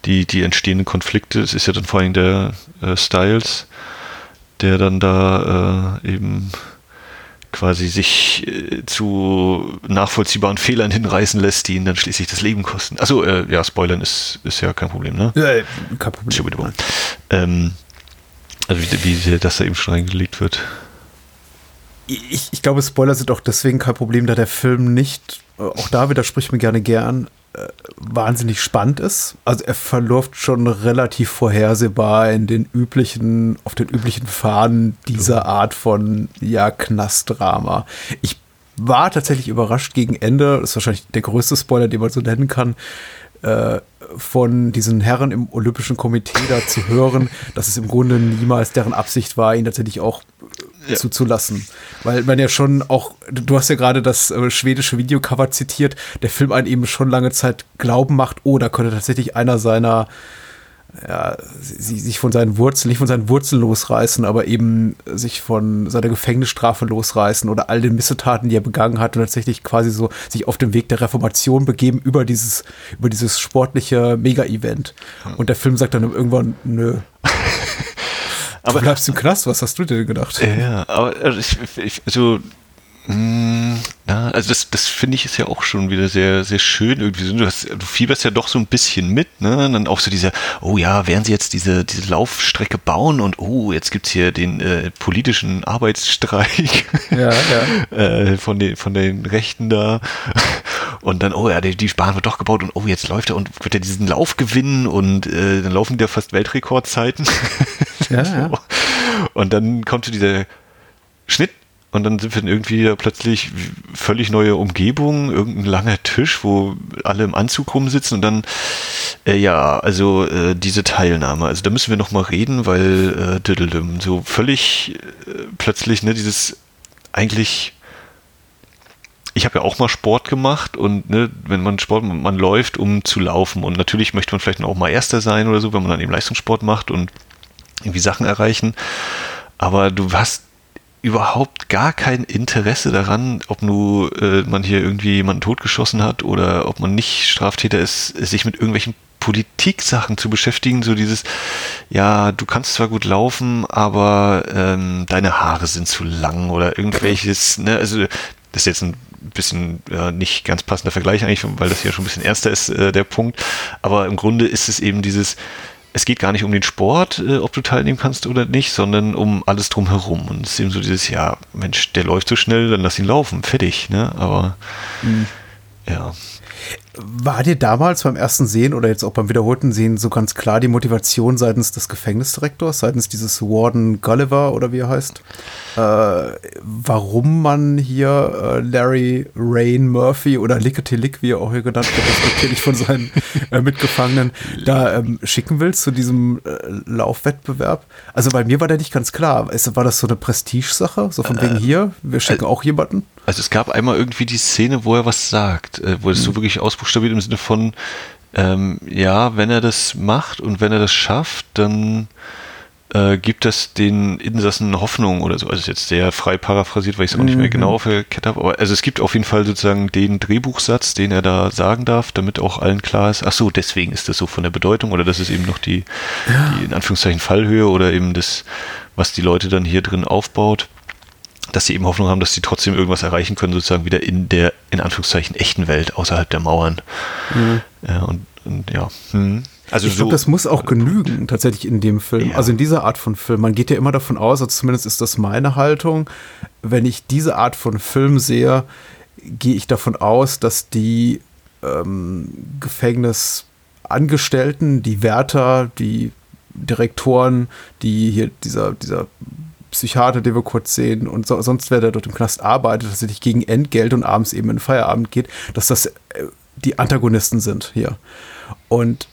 Speaker 2: die, die entstehenden Konflikte, es ist ja dann vor allem der äh, Styles, der dann da äh, eben quasi sich äh, zu nachvollziehbaren Fehlern hinreißen lässt, die ihn dann schließlich das Leben kosten. Also ja, Spoilern ist, ist ja kein Problem, ne? Ja, kein Problem. Ähm, also wie, wie das da eben schon reingelegt wird.
Speaker 1: Ich, ich glaube, Spoiler sind auch deswegen kein Problem, da der Film nicht, äh, auch da widerspricht mir gerne gern, äh, wahnsinnig spannend ist. Also er verläuft schon relativ vorhersehbar in den üblichen, auf den üblichen Faden dieser Art von ja, Knastdrama. Ich war tatsächlich überrascht gegen Ende, das ist wahrscheinlich der größte Spoiler, den man so nennen kann, äh, von diesen Herren im Olympischen Komitee da zu hören, dass es im Grunde niemals deren Absicht war, ihn tatsächlich auch ja. zuzulassen. Weil man ja schon auch, du hast ja gerade das äh, schwedische Videocover zitiert, der Film einen eben schon lange Zeit glauben macht, oh, da könnte tatsächlich einer seiner ja, sie, sich von seinen Wurzeln, nicht von seinen Wurzeln losreißen, aber eben sich von seiner Gefängnisstrafe losreißen oder all den Missetaten, die er begangen hat und tatsächlich quasi so sich auf den Weg der Reformation begeben über dieses, über dieses sportliche Mega-Event. Und der Film sagt dann irgendwann, nö. aber, du bleibst im Knast, was hast du dir gedacht?
Speaker 2: Ja, aber also ich, ich, also na, also das, das finde ich ist ja auch schon wieder sehr, sehr schön irgendwie. Du, hast, du fieberst ja doch so ein bisschen mit, ne? Und dann auch so dieser, oh ja, werden sie jetzt diese, diese Laufstrecke bauen und oh, jetzt gibt's hier den äh, politischen Arbeitsstreik ja, ja. äh, von, den, von den Rechten da. Und dann, oh ja, die, die Bahn wird doch gebaut und oh, jetzt läuft er und wird er diesen Lauf gewinnen und äh, dann laufen ja fast Weltrekordzeiten. Ja, ja. Und dann kommt so dieser Schnitt und dann sind wir irgendwie plötzlich völlig neue Umgebung, irgendein langer Tisch, wo alle im Anzug rumsitzen und dann, äh, ja, also äh, diese Teilnahme, also da müssen wir nochmal reden, weil äh, so völlig äh, plötzlich, ne, dieses eigentlich ich habe ja auch mal Sport gemacht und ne, wenn man Sport, man läuft, um zu laufen und natürlich möchte man vielleicht auch mal Erster sein oder so, wenn man dann eben Leistungssport macht und irgendwie Sachen erreichen. Aber du hast überhaupt gar kein Interesse daran, ob nur äh, man hier irgendwie jemanden totgeschossen hat oder ob man nicht Straftäter ist, sich mit irgendwelchen Politik-Sachen zu beschäftigen, so dieses, ja, du kannst zwar gut laufen, aber ähm, deine Haare sind zu lang oder irgendwelches, ne, also das ist jetzt ein bisschen ja, nicht ganz passender Vergleich eigentlich, weil das hier schon ein bisschen ernster ist, äh, der Punkt. Aber im Grunde ist es eben dieses, es geht gar nicht um den Sport, äh, ob du teilnehmen kannst oder nicht, sondern um alles drumherum. Und es ist eben so dieses, ja, Mensch, der läuft so schnell, dann lass ihn laufen, fertig, ne? Aber mhm. ja.
Speaker 1: War dir damals beim ersten Sehen oder jetzt auch beim wiederholten Sehen so ganz klar die Motivation seitens des Gefängnisdirektors, seitens dieses Warden Gulliver oder wie er heißt, äh, warum man hier äh, Larry Rain Murphy oder Lickety Lick, wie er auch hier genannt wird, respektierlich von seinen äh, Mitgefangenen, da ähm, schicken willst zu diesem äh, Laufwettbewerb? Also bei mir war der nicht ganz klar. War das so eine Prestige-Sache? So von wegen äh, hier, wir schicken äh, auch jemanden?
Speaker 2: Also es gab einmal irgendwie die Szene, wo er was sagt, wo es mhm. so wirklich ausbuchstabiert im Sinne von, ähm, ja, wenn er das macht und wenn er das schafft, dann äh, gibt es den Insassen Hoffnung oder so. Also ist jetzt sehr frei paraphrasiert, weil ich es auch nicht mehr mhm. genau auf der Kette habe. Aber also es gibt auf jeden Fall sozusagen den Drehbuchsatz, den er da sagen darf, damit auch allen klar ist, ach so, deswegen ist das so von der Bedeutung oder das ist eben noch die, ja. die in Anführungszeichen Fallhöhe oder eben das, was die Leute dann hier drin aufbaut dass sie eben Hoffnung haben, dass sie trotzdem irgendwas erreichen können, sozusagen wieder in der, in Anführungszeichen, echten Welt, außerhalb der Mauern. Mhm. Ja, und, und ja. Hm.
Speaker 1: Also ich so, glaube, das muss auch genügen, tatsächlich in dem Film. Ja. Also in dieser Art von Film. Man geht ja immer davon aus, also zumindest ist das meine Haltung, wenn ich diese Art von Film sehe, gehe ich davon aus, dass die ähm, Gefängnisangestellten, die Wärter, die Direktoren, die hier dieser, dieser Psychiater, den wir kurz sehen, und so, sonst wer der dort im Knast arbeitet, tatsächlich gegen Entgelt und abends eben in Feierabend geht, dass das äh, die Antagonisten sind hier. Und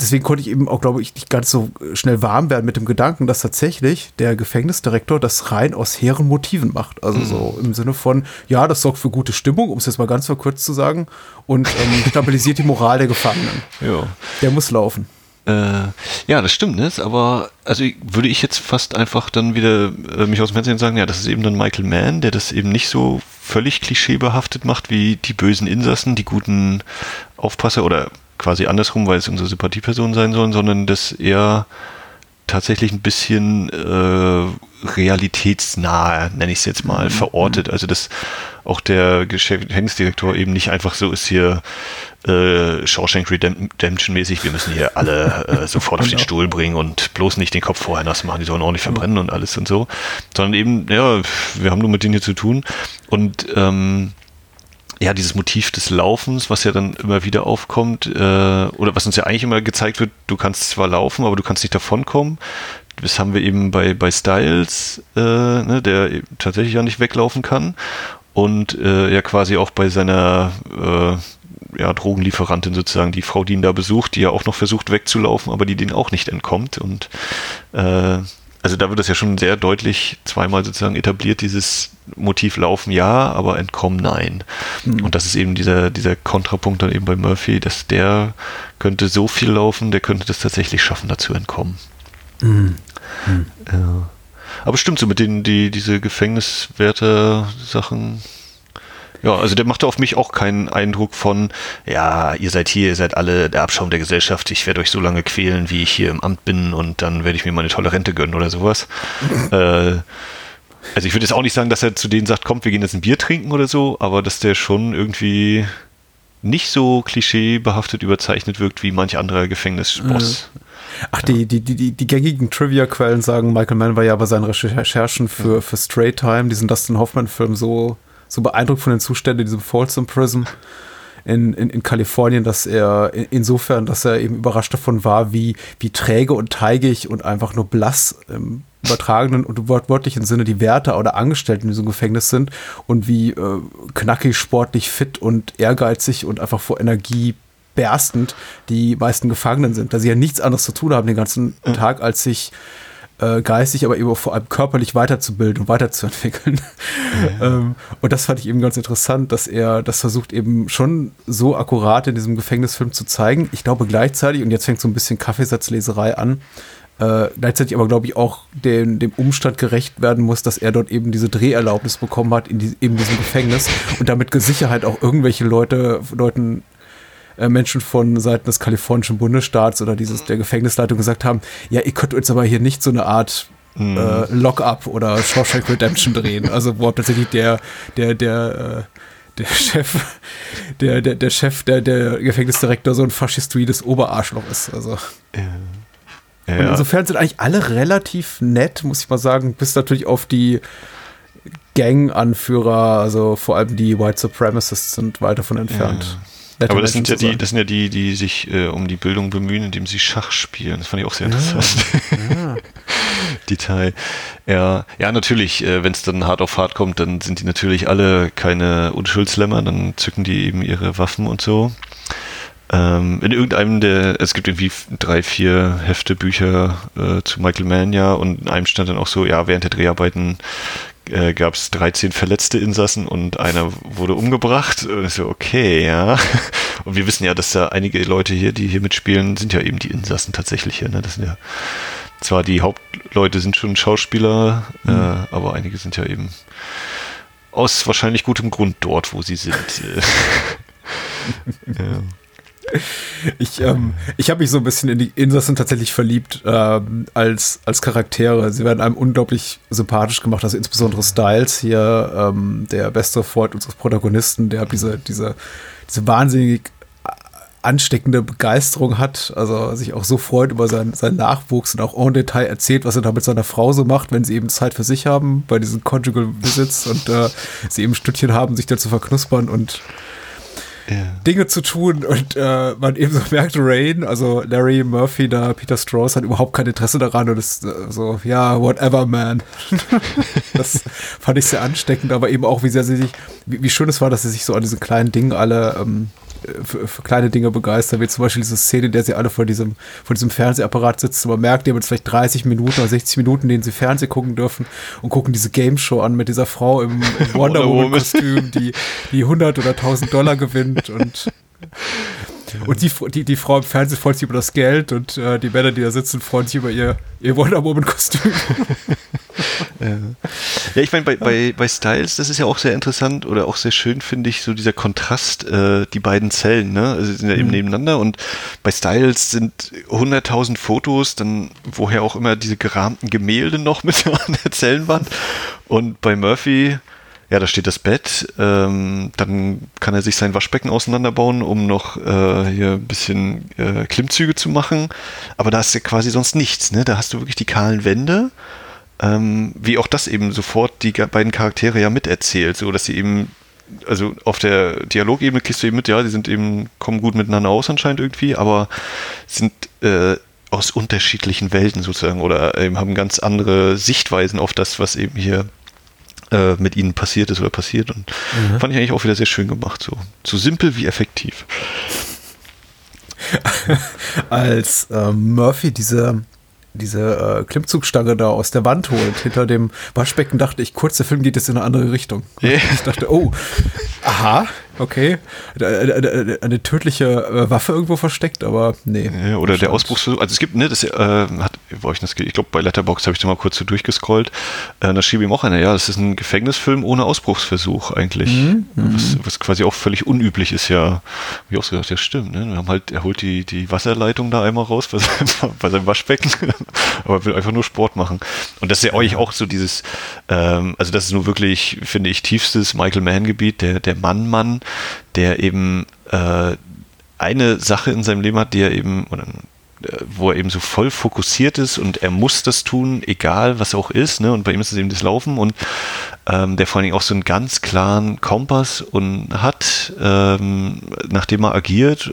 Speaker 1: deswegen konnte ich eben auch, glaube ich, nicht ganz so schnell warm werden mit dem Gedanken, dass tatsächlich der Gefängnisdirektor das rein aus hehren Motiven macht. Also mhm. so im Sinne von, ja, das sorgt für gute Stimmung, um es jetzt mal ganz verkürzt zu sagen, und ähm, stabilisiert die Moral der Gefangenen. Ja. Der muss laufen.
Speaker 2: Äh, ja, das stimmt, ne? aber also würde ich jetzt fast einfach dann wieder äh, mich aus dem Fernsehen sagen, ja, das ist eben dann Michael Mann, der das eben nicht so völlig klischeebehaftet macht wie die bösen Insassen, die guten Aufpasser oder quasi andersrum, weil es unsere Sympathiepersonen sein sollen, sondern dass er tatsächlich ein bisschen äh, realitätsnah, nenne ich es jetzt mal, mhm. verortet. Also dass auch der Gefängnisdirektor eben nicht einfach so ist hier äh, Shawshank Redemption-mäßig, wir müssen hier alle äh, sofort auf den Stuhl bringen und bloß nicht den Kopf vorher nass machen, die sollen ordentlich verbrennen und alles und so, sondern eben, ja, wir haben nur mit denen hier zu tun. Und ähm, ja, dieses Motiv des Laufens, was ja dann immer wieder aufkommt, äh, oder was uns ja eigentlich immer gezeigt wird, du kannst zwar laufen, aber du kannst nicht davonkommen. Das haben wir eben bei, bei Styles, äh, ne, der tatsächlich ja nicht weglaufen kann. Und äh, ja quasi auch bei seiner äh, ja, Drogenlieferantin sozusagen, die Frau, die ihn da besucht, die ja auch noch versucht wegzulaufen, aber die den auch nicht entkommt. Und äh, also da wird das ja schon sehr deutlich zweimal sozusagen etabliert, dieses Motiv Laufen ja, aber Entkommen nein. Mhm. Und das ist eben dieser, dieser Kontrapunkt dann eben bei Murphy, dass der könnte so viel laufen, der könnte das tatsächlich schaffen, dazu entkommen. Mhm. Mhm. Ja. Aber stimmt so mit den, die, diese Gefängniswärter-Sachen, ja, also der machte auf mich auch keinen Eindruck von, ja, ihr seid hier, ihr seid alle der Abschaum der Gesellschaft, ich werde euch so lange quälen, wie ich hier im Amt bin und dann werde ich mir meine tolle Rente gönnen oder sowas. äh, also ich würde jetzt auch nicht sagen, dass er zu denen sagt, kommt, wir gehen jetzt ein Bier trinken oder so, aber dass der schon irgendwie nicht so klischeebehaftet überzeichnet wirkt wie manch anderer Gefängnisboss.
Speaker 1: Ach, ja. die, die, die, die gängigen Trivia-Quellen sagen, Michael Mann war ja bei seinen Recherchen für, ja. für Straight Time, diesen Dustin Hoffman-Film, so so beeindruckt von den Zuständen in diesem Folsom Prism in, in, in Kalifornien, dass er in, insofern, dass er eben überrascht davon war, wie, wie träge und teigig und einfach nur blass im übertragenen und wortwörtlichen Sinne die Wärter oder Angestellten in diesem Gefängnis sind und wie äh, knackig, sportlich, fit und ehrgeizig und einfach vor Energie berstend die meisten Gefangenen sind, da sie ja nichts anderes zu tun haben den ganzen Tag, als sich äh, geistig, aber eben vor allem körperlich weiterzubilden und weiterzuentwickeln. Ja. ähm, und das fand ich eben ganz interessant, dass er das versucht eben schon so akkurat in diesem Gefängnisfilm zu zeigen. Ich glaube gleichzeitig, und jetzt fängt so ein bisschen Kaffeesatzleserei an, äh, gleichzeitig aber, glaube ich, auch den, dem Umstand gerecht werden muss, dass er dort eben diese Dreherlaubnis bekommen hat in die, eben diesem Gefängnis und damit Sicherheit auch irgendwelche Leute, Leuten äh, Menschen von Seiten des kalifornischen Bundesstaats oder dieses der Gefängnisleitung gesagt haben, ja, ihr könnt uns aber hier nicht so eine Art mhm. äh, Lock-up oder Shawshank Redemption drehen. Also wo tatsächlich der, der, der, äh, der Chef, der, der, der Chef, der, der Gefängnisdirektor so ein faschistoides Oberarschloch ist. Also. Ja. Ja. insofern sind eigentlich alle relativ nett, muss ich mal sagen, bis natürlich auf die Gang-Anführer, also vor allem die White Supremacists sind weit davon entfernt. Ja.
Speaker 2: Aber das sind, ja die, das sind ja die, die sich äh, um die Bildung bemühen, indem sie Schach spielen. Das fand ich auch sehr interessant. Ja. Detail. Ja, ja natürlich, äh, wenn es dann hart auf hart kommt, dann sind die natürlich alle keine Unschuldslämmer, dann zücken die eben ihre Waffen und so. Ähm, in irgendeinem der, es gibt irgendwie drei, vier Hefte, Bücher äh, zu Michael Mann, ja, und in einem stand dann auch so, ja, während der Dreharbeiten äh, gab es 13 verletzte Insassen und einer wurde umgebracht. Und ich so, okay, ja. Und wir wissen ja, dass da einige Leute hier, die hier mitspielen, sind ja eben die Insassen tatsächlich hier. Ne? Das sind ja zwar die Hauptleute sind schon Schauspieler, mhm. äh, aber einige sind ja eben aus wahrscheinlich gutem Grund dort, wo sie sind.
Speaker 1: ja. Ich, ähm, ich habe mich so ein bisschen in die Insassen tatsächlich verliebt ähm, als, als Charaktere. Sie werden einem unglaublich sympathisch gemacht, also insbesondere Styles hier, ähm, der beste Freund unseres Protagonisten, der diese, diese, diese wahnsinnig ansteckende Begeisterung hat, also sich auch so freut über seinen, seinen Nachwuchs und auch en Detail erzählt, was er da mit seiner Frau so macht, wenn sie eben Zeit für sich haben, bei diesen Conjugal Visits und äh, sie eben Stückchen haben, sich da zu verknuspern und ja. Dinge zu tun und äh, man eben so merkt, Rain, also Larry Murphy, da Peter Strauss hat überhaupt kein Interesse daran und ist äh, so, ja, whatever, man. das fand ich sehr ansteckend, aber eben auch, wie sehr sie sich, wie, wie schön es war, dass sie sich so an diesen kleinen Dingen alle ähm, für, für, kleine Dinge begeistert, wie zum Beispiel diese Szene, in der sie alle vor diesem, vor diesem Fernsehapparat sitzen. Man merkt, die haben jetzt vielleicht 30 Minuten oder 60 Minuten, in denen sie Fernsehen gucken dürfen und gucken diese Game Show an mit dieser Frau im, im Wonder Woman-Kostüm, die, die 100 oder 1000 Dollar gewinnt und und die, die, die Frau im Fernsehen freut sich über das Geld und äh, die Männer, die da sitzen, freuen sich über ihr, ihr Wonder Woman-Kostüm.
Speaker 2: ja. ich meine, bei, bei, bei Styles, das ist ja auch sehr interessant oder auch sehr schön, finde ich, so dieser Kontrast, äh, die beiden Zellen, ne? Also sind ja eben mhm. nebeneinander und bei Styles sind 100.000 Fotos, dann woher auch immer diese gerahmten Gemälde noch mit an der Zellenwand und bei Murphy ja, da steht das Bett. Ähm, dann kann er sich sein Waschbecken auseinanderbauen, um noch äh, hier ein bisschen äh, Klimmzüge zu machen. Aber da ist ja quasi sonst nichts. Ne? Da hast du wirklich die kahlen Wände. Ähm, wie auch das eben sofort die beiden Charaktere ja miterzählt, so dass sie eben, also auf der Dialogebene kriegst du eben mit, ja, die sind eben, kommen gut miteinander aus anscheinend irgendwie, aber sind äh, aus unterschiedlichen Welten sozusagen oder eben haben ganz andere Sichtweisen auf das, was eben hier äh, mit ihnen passiert ist oder passiert. Und mhm. fand ich eigentlich auch wieder sehr schön gemacht. So, so simpel wie effektiv.
Speaker 1: Als äh, Murphy diese diese äh, Klimmzugstange da aus der Wand holt, hinter dem Waschbecken, dachte ich kurz, der Film geht jetzt in eine andere Richtung. Yeah. Ich dachte, oh, aha, okay. Eine tödliche äh, Waffe irgendwo versteckt, aber nee.
Speaker 2: Ja, oder der Ausbruchsversuch. Also es gibt, ne, das äh, hat, wo ich das, ich glaube, bei Letterbox habe ich da mal kurz so durchgescrollt. Äh, da schrieb ihm auch einer, ja, das ist ein Gefängnisfilm ohne Ausbruchsversuch eigentlich. Mhm. Was, mhm. was, quasi auch völlig unüblich ist, ja. Ich auch so gedacht, ja, stimmt, ne? Wir haben halt, er holt die, die Wasserleitung da einmal raus bei seinem, bei seinem Waschbecken, aber will einfach nur Sport machen. Und das ist ja euch auch so dieses, ähm, also das ist nur wirklich, finde ich, tiefstes Michael Mann-Gebiet, der, der Mann-Mann, der eben äh, eine Sache in seinem Leben hat, die er eben, oder, äh, wo er eben so voll fokussiert ist und er muss das tun, egal was auch ist, ne? Und bei ihm ist es eben das Laufen und ähm, der vor allen Dingen auch so einen ganz klaren Kompass und hat, ähm, nachdem er agiert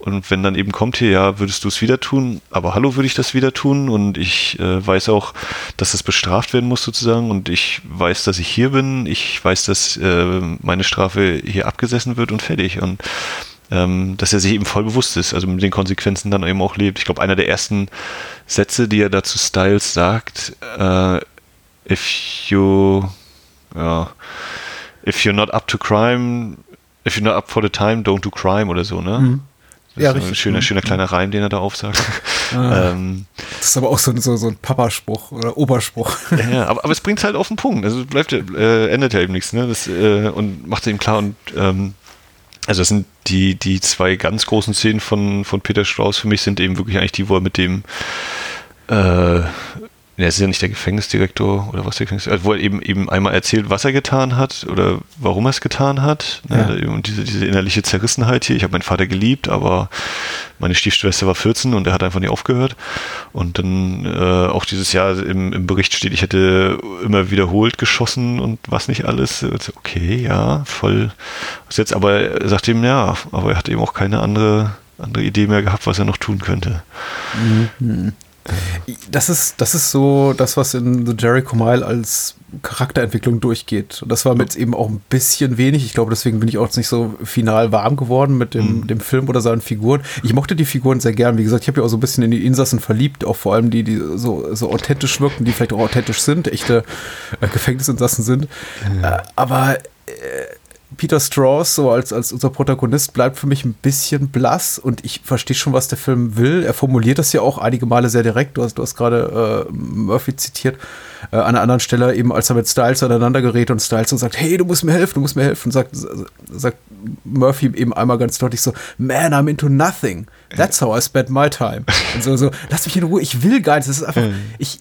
Speaker 2: und wenn dann eben kommt hier, ja, würdest du es wieder tun, aber hallo, würde ich das wieder tun und ich äh, weiß auch, dass das bestraft werden muss sozusagen und ich weiß, dass ich hier bin, ich weiß, dass äh, meine Strafe hier abgesessen wird und fertig und ähm, dass er sich eben voll bewusst ist, also mit den Konsequenzen dann eben auch lebt. Ich glaube, einer der ersten Sätze, die er dazu Styles sagt, äh, if you, ja, if you're not up to crime, if you're not up for the time, don't do crime oder so, ne? Mhm. Das ja, richtig. Ein schöner, schöner kleiner Reim, den er da aufsagt.
Speaker 1: Ah, ähm, das ist aber auch so, so, so ein Papaspruch oder Oberspruch.
Speaker 2: Ja, aber, aber es bringt es halt auf den Punkt. Also bleibt, äh, ändert ja eben nichts, ne? Das, äh, und macht es eben klar und ähm, Also das sind die, die zwei ganz großen Szenen von, von Peter Strauss für mich sind eben wirklich eigentlich die, wo er mit dem äh, es ist ja nicht der Gefängnisdirektor oder was der Gefängnisdirektor, wo er eben, eben einmal erzählt, was er getan hat oder warum er es getan hat. Ne? Ja. Und diese, diese innerliche Zerrissenheit hier. Ich habe meinen Vater geliebt, aber meine Stiefschwester war 14 und er hat einfach nicht aufgehört. Und dann äh, auch dieses Jahr im, im Bericht steht, ich hätte immer wiederholt geschossen und was nicht alles. Okay, ja, voll. Jetzt aber er sagt ihm, ja, aber er hat eben auch keine andere, andere Idee mehr gehabt, was er noch tun könnte.
Speaker 1: Mhm. Das ist, das ist so das, was in The Jericho Mile als Charakterentwicklung durchgeht. Und das war mit eben auch ein bisschen wenig. Ich glaube, deswegen bin ich auch nicht so final warm geworden mit dem, mhm. dem Film oder seinen Figuren. Ich mochte die Figuren sehr gern. Wie gesagt, ich habe ja auch so ein bisschen in die Insassen verliebt, auch vor allem die, die so, so authentisch wirken, die vielleicht auch authentisch sind, echte äh, Gefängnisinsassen sind. Mhm. Äh, aber äh, Peter Strauss, so als, als unser Protagonist, bleibt für mich ein bisschen blass und ich verstehe schon, was der Film will. Er formuliert das ja auch einige Male sehr direkt. Du hast, du hast gerade äh, Murphy zitiert. Äh, an einer anderen Stelle, eben als er mit Styles aneinander gerät und Styles so sagt, hey, du musst mir helfen, du musst mir helfen, sagt, sagt Murphy eben einmal ganz deutlich so, man, I'm into nothing. That's how I spend my time. Und so, so, lass mich in Ruhe, ich will gar nichts. Das ist einfach, ich,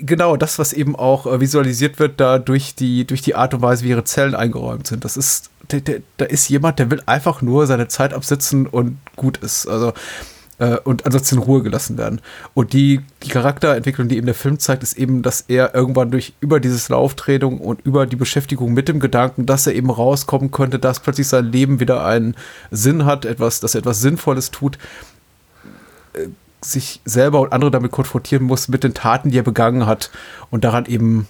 Speaker 1: genau das, was eben auch äh, visualisiert wird, da durch die, durch die Art und Weise, wie ihre Zellen eingeräumt sind. Das ist, da ist jemand, der will einfach nur seine Zeit absitzen und gut ist. Also, äh, und ansonsten in Ruhe gelassen werden. Und die, die Charakterentwicklung, die eben der Film zeigt, ist eben, dass er irgendwann durch über dieses Lauftraining und über die Beschäftigung mit dem Gedanken, dass er eben rauskommen könnte, dass plötzlich sein Leben wieder einen Sinn hat, etwas, dass er etwas Sinnvolles tut, sich selber und andere damit konfrontieren muss mit den Taten, die er begangen hat und daran eben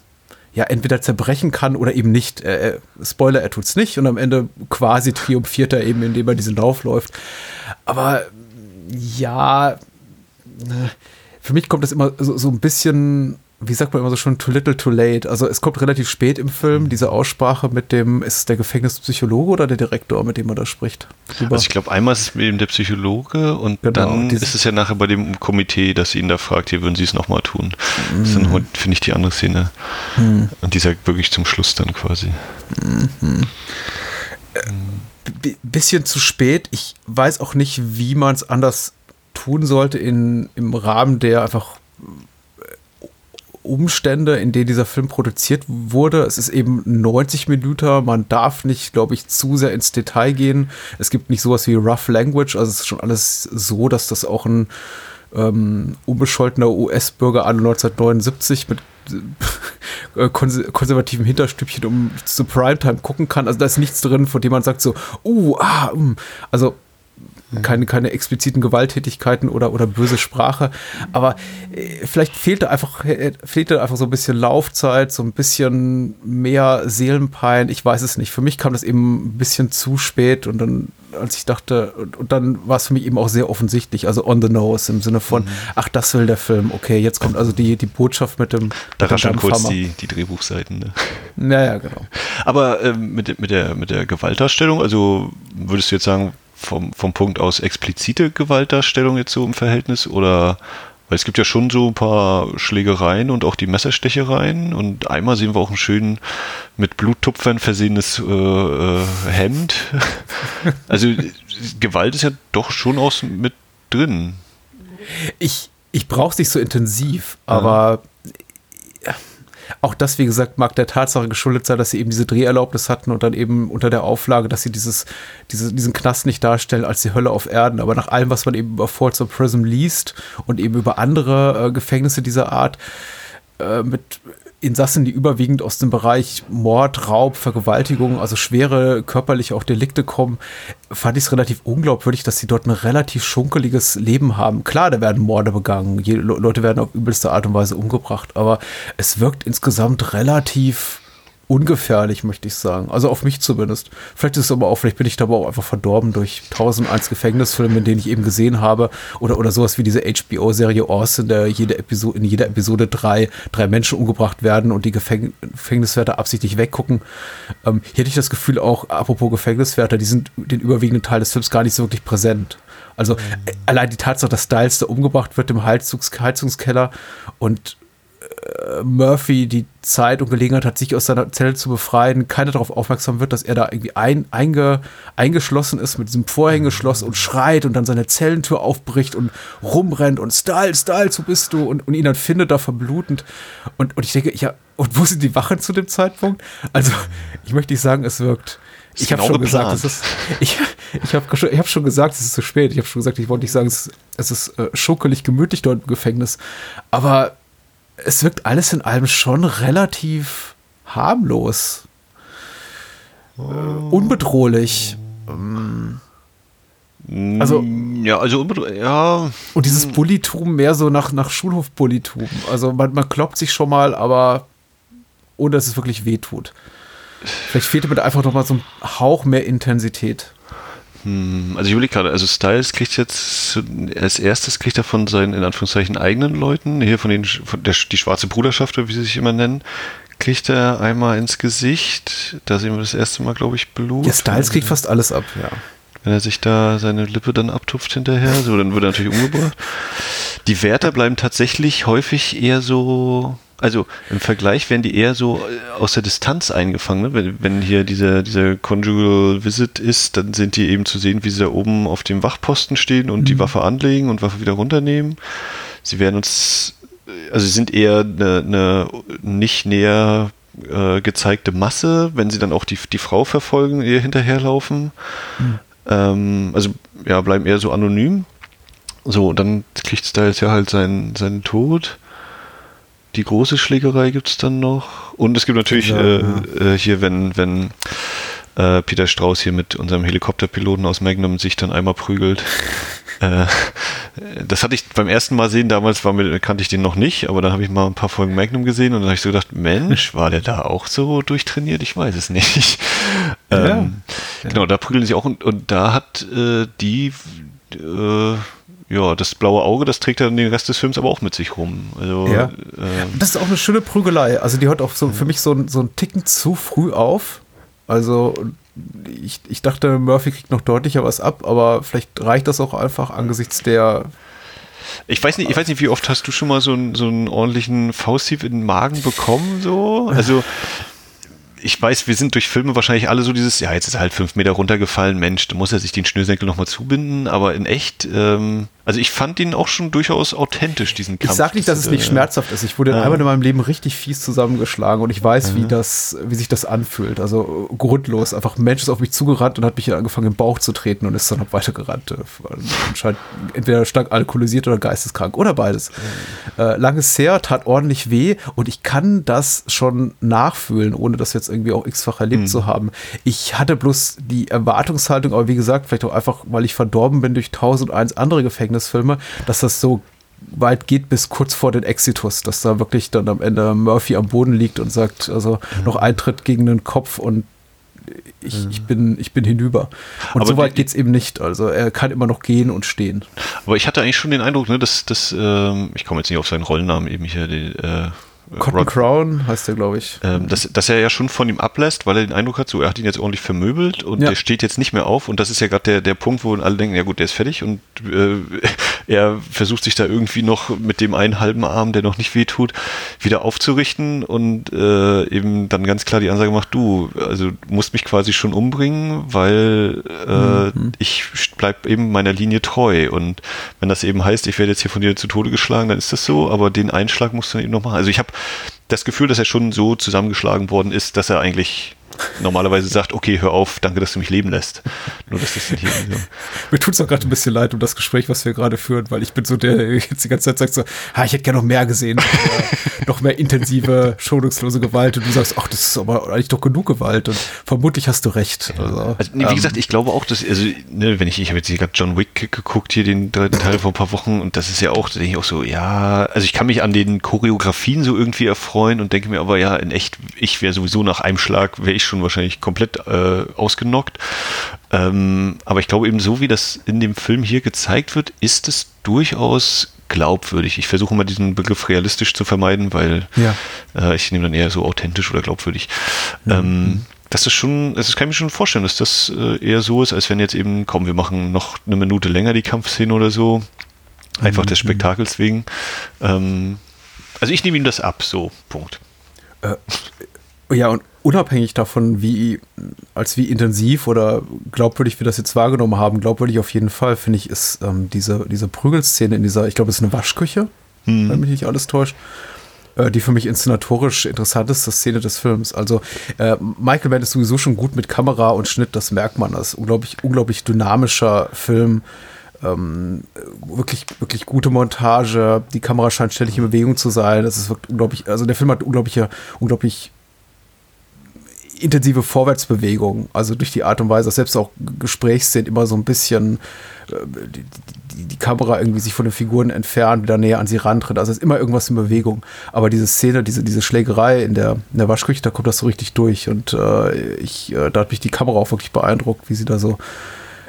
Speaker 1: ja entweder zerbrechen kann oder eben nicht. Äh, Spoiler, er tut's nicht und am Ende quasi triumphiert er eben, indem er diesen Lauf läuft. Aber ja, ne, für mich kommt das immer so, so ein bisschen wie sagt man immer so schon, too little, too late. Also es kommt relativ spät im Film, diese Aussprache mit dem, ist es der Gefängnispsychologe oder der Direktor, mit dem man da spricht?
Speaker 2: Drüber. Also ich glaube, einmal ist es eben der Psychologe und genau, dann ist es ja nachher bei dem Komitee, dass sie ihn da fragt, hier würden sie es nochmal tun. Mhm. Das ist dann, finde ich, die andere Szene. Mhm. Und die sagt wirklich zum Schluss dann quasi. Mhm.
Speaker 1: Äh, bisschen zu spät. Ich weiß auch nicht, wie man es anders tun sollte in, im Rahmen der einfach Umstände, in denen dieser Film produziert wurde. Es ist eben 90 Minuten. Man darf nicht, glaube ich, zu sehr ins Detail gehen. Es gibt nicht sowas wie Rough Language. Also es ist schon alles so, dass das auch ein ähm, unbescholtener US-Bürger an 1979 mit äh, konservativem Hinterstübchen um zu Primetime gucken kann. Also da ist nichts drin, von dem man sagt so, uh, ah, um. also. Keine, keine expliziten Gewalttätigkeiten oder, oder böse Sprache. Aber äh, vielleicht fehlte einfach, äh, fehlte einfach so ein bisschen Laufzeit, so ein bisschen mehr Seelenpein. Ich weiß es nicht. Für mich kam das eben ein bisschen zu spät und dann, als ich dachte, und, und dann war es für mich eben auch sehr offensichtlich, also on the nose im Sinne von, mhm. ach, das will der Film. Okay, jetzt kommt also die, die Botschaft mit dem.
Speaker 2: Da rascheln kurz die, die Drehbuchseiten. Ne?
Speaker 1: Naja, genau.
Speaker 2: Aber äh, mit, mit, der, mit der Gewaltdarstellung, also würdest du jetzt sagen, vom, vom Punkt aus explizite Gewaltdarstellung jetzt so im Verhältnis oder weil es gibt ja schon so ein paar Schlägereien und auch die Messerstechereien und einmal sehen wir auch ein schön mit Bluttupfern versehenes äh, äh, Hemd. also Gewalt ist ja doch schon aus mit drin.
Speaker 1: Ich, ich brauche es nicht so intensiv, aber auch das, wie gesagt, mag der Tatsache geschuldet sein, dass sie eben diese Dreherlaubnis hatten und dann eben unter der Auflage, dass sie dieses, diese, diesen Knast nicht darstellen als die Hölle auf Erden. Aber nach allem, was man eben über Forts of Prism liest und eben über andere äh, Gefängnisse dieser Art, äh, mit Insassen, die überwiegend aus dem Bereich Mord, Raub, Vergewaltigung, also schwere körperliche auch Delikte kommen, fand ich es relativ unglaubwürdig, dass sie dort ein relativ schunkeliges Leben haben. Klar, da werden Morde begangen, Leute werden auf übelste Art und Weise umgebracht, aber es wirkt insgesamt relativ ungefährlich, möchte ich sagen. Also auf mich zumindest. Vielleicht ist es aber auch, vielleicht bin ich da aber auch einfach verdorben durch 1001 Gefängnisfilme, in denen ich eben gesehen habe. Oder, oder sowas wie diese HBO-Serie Austin, der jede Episode, in jeder Episode drei, drei Menschen umgebracht werden und die Gefäng Gefängniswärter absichtlich weggucken. Ähm, hier hätte ich das Gefühl auch, apropos Gefängniswärter, die sind den überwiegenden Teil des Films gar nicht so wirklich präsent. Also mhm. allein die Tatsache, dass Styles da umgebracht wird im Heizungs Heizungskeller und äh, Murphy die Zeit und Gelegenheit hat, sich aus seiner Zelle zu befreien, keiner darauf aufmerksam wird, dass er da irgendwie ein, einge, eingeschlossen ist mit diesem Vorhängeschloss und schreit und dann seine Zellentür aufbricht und rumrennt und Styles, Styles, wo bist du? Und, und ihn dann findet da verblutend. Und, und ich denke, ja, und wo sind die Wachen zu dem Zeitpunkt? Also, ich möchte nicht sagen, es wirkt. Ich habe genau schon geplant. gesagt, es ist, ich, ich habe ich hab schon gesagt, es ist zu spät. Ich habe schon gesagt, ich wollte nicht sagen, es, es ist äh, schuckelig gemütlich dort im Gefängnis. Aber es wirkt alles in allem schon relativ harmlos. Äh, unbedrohlich. Ähm,
Speaker 2: also ja, also ja.
Speaker 1: Und dieses hm. Bullitum mehr so nach, nach Schulhof-Bullitum. Also man, man kloppt sich schon mal, aber ohne dass es wirklich wehtut. Vielleicht fehlte mir da einfach noch mal so ein Hauch mehr Intensität.
Speaker 2: Hm, also ich überlege gerade, also Styles kriegt jetzt als erstes kriegt er von seinen in Anführungszeichen eigenen Leuten, hier von den von der die schwarze Bruderschaft, wie sie sich immer nennen, kriegt er einmal ins Gesicht. Da sehen wir das erste Mal, glaube ich, Blut.
Speaker 1: Ja, Styles kriegt fast alles ab, ja.
Speaker 2: Wenn er sich da seine Lippe dann abtupft hinterher, so dann wird er natürlich umgebracht. Die Wärter bleiben tatsächlich häufig eher so also im Vergleich werden die eher so äh, aus der Distanz eingefangen. Ne? Wenn, wenn hier dieser, dieser Conjugal Visit ist, dann sind die eben zu sehen, wie sie da oben auf dem Wachposten stehen und mhm. die Waffe anlegen und Waffe wieder runternehmen. Sie werden uns, also sie sind eher eine, eine nicht näher äh, gezeigte Masse, wenn sie dann auch die, die Frau verfolgen, ihr hinterherlaufen. Mhm. Ähm, also ja, bleiben eher so anonym. So, dann kriegt Styles ja halt seinen, seinen Tod die große Schlägerei gibt es dann noch. Und es gibt natürlich ja, äh, ja. Äh, hier, wenn, wenn äh, Peter Strauß hier mit unserem Helikopterpiloten aus Magnum sich dann einmal prügelt. äh, das hatte ich beim ersten Mal sehen, damals war mir, kannte ich den noch nicht, aber dann habe ich mal ein paar Folgen Magnum gesehen und dann habe ich so gedacht, Mensch, war der da auch so durchtrainiert? Ich weiß es nicht. Ja, ähm, Genau, da prügeln sie auch und, und da hat äh, die ja, das blaue Auge, das trägt er den Rest des Films aber auch mit sich rum. Also,
Speaker 1: ja. Äh, das ist auch eine schöne Prügelei. Also die hört auch so für mich so, so einen Ticken zu früh auf. Also ich, ich dachte, Murphy kriegt noch deutlicher was ab, aber vielleicht reicht das auch einfach angesichts der
Speaker 2: ich weiß nicht, ich weiß nicht, wie oft hast du schon mal so einen, so einen ordentlichen Fausthieb in den Magen bekommen, so? Also, ich weiß, wir sind durch Filme wahrscheinlich alle so dieses, ja, jetzt ist er halt fünf Meter runtergefallen, Mensch, da muss er sich den Schnürsenkel nochmal zubinden, aber in echt, ähm, also ich fand ihn auch schon durchaus authentisch, diesen
Speaker 1: Kampf. Ich sag nicht, dass es nicht äh, schmerzhaft ist. Ich wurde ja. einmal in meinem Leben richtig fies zusammengeschlagen und ich weiß, wie das, wie sich das anfühlt. Also grundlos. Einfach ein Mensch ist auf mich zugerannt und hat mich angefangen im Bauch zu treten und ist dann noch weitergerannt. Anscheinend entweder stark alkoholisiert oder geisteskrank oder beides. Äh, langes her, tat ordentlich weh und ich kann das schon nachfühlen, ohne das jetzt irgendwie auch x-fach erlebt mhm. zu haben. Ich hatte bloß die Erwartungshaltung, aber wie gesagt, vielleicht auch einfach, weil ich verdorben bin durch tausend eins andere Gefängnisse Gefängnisfilme, dass das so weit geht bis kurz vor den Exitus, dass da wirklich dann am Ende Murphy am Boden liegt und sagt, also mhm. noch Eintritt gegen den Kopf und ich, mhm. ich, bin, ich bin hinüber. Und so weit geht es eben nicht. Also er kann immer noch gehen und stehen.
Speaker 2: Aber ich hatte eigentlich schon den Eindruck, ne, dass, dass ähm, ich komme jetzt nicht auf seinen Rollennamen eben hier, die, äh,
Speaker 1: Cotton Rod, Crown heißt der, glaube ich.
Speaker 2: Ähm, dass, dass er ja schon von ihm ablässt, weil er den Eindruck hat, so er hat ihn jetzt ordentlich vermöbelt und ja. der steht jetzt nicht mehr auf. Und das ist ja gerade der, der Punkt, wo alle denken, ja gut, der ist fertig und äh, er versucht sich da irgendwie noch mit dem einen halben Arm, der noch nicht wehtut, wieder aufzurichten und äh, eben dann ganz klar die Ansage macht, du, also musst mich quasi schon umbringen, weil äh, mhm. ich bleib eben meiner Linie treu. Und wenn das eben heißt, ich werde jetzt hier von dir zu Tode geschlagen, dann ist das so, aber den Einschlag musst du dann eben noch machen. Also ich habe das Gefühl, dass er schon so zusammengeschlagen worden ist, dass er eigentlich normalerweise sagt, okay, hör auf, danke, dass du mich leben lässt. Nur, dass das hier
Speaker 1: so. Mir tut es auch gerade ein bisschen leid um das Gespräch, was wir gerade führen, weil ich bin so der, der jetzt die ganze Zeit sagt so, ha, ich hätte gerne noch mehr gesehen, noch, noch mehr intensive, schonungslose Gewalt und du sagst, ach, das ist aber eigentlich doch genug Gewalt und vermutlich hast du recht.
Speaker 2: Also, also nee, wie ähm, gesagt, ich glaube auch, dass, also, ne, wenn ich, ich habe jetzt gerade John Wick geguckt, hier den dritten Teil vor ein paar Wochen und das ist ja auch, da denke ich auch so, ja, also ich kann mich an den Choreografien so irgendwie erfreuen und denke mir aber, ja, in echt, ich wäre sowieso nach einem Schlag, wäre ich schon wahrscheinlich komplett äh, ausgenockt. Ähm, aber ich glaube eben so, wie das in dem Film hier gezeigt wird, ist es durchaus glaubwürdig. Ich versuche mal diesen Begriff realistisch zu vermeiden, weil ja. äh, ich nehme dann eher so authentisch oder glaubwürdig. Mhm. Ähm, das ist schon, das kann ich mir schon vorstellen, dass das äh, eher so ist, als wenn jetzt eben, komm, wir machen noch eine Minute länger die Kampfszene oder so. Einfach mhm. des Spektakels wegen. Ähm, Also ich nehme ihm das ab, so, Punkt.
Speaker 1: Äh, ja, und unabhängig davon, wie, als wie intensiv oder glaubwürdig wir das jetzt wahrgenommen haben, glaubwürdig auf jeden Fall, finde ich, ist ähm, diese, diese Prügelszene in dieser, ich glaube, es ist eine Waschküche, hm. wenn mich nicht alles täuscht, äh, die für mich inszenatorisch interessanteste Szene des Films. Also äh, Michael Mann ist sowieso schon gut mit Kamera und Schnitt, das merkt man. Das ist unglaublich, unglaublich dynamischer Film. Ähm, wirklich, wirklich gute Montage. Die Kamera scheint ständig in Bewegung zu sein. Das ist wirklich unglaublich, also der Film hat unglaubliche, unglaublich intensive Vorwärtsbewegung, also durch die Art und Weise, dass selbst auch Gesprächsszenen immer so ein bisschen äh, die, die, Kamera irgendwie sich von den Figuren entfernt, wieder näher an sie rantritt. Also es ist immer irgendwas in Bewegung. Aber diese Szene, diese, diese Schlägerei in der, in der Waschküche, da kommt das so richtig durch. Und äh, ich, äh, da hat mich die Kamera auch wirklich beeindruckt, wie sie da so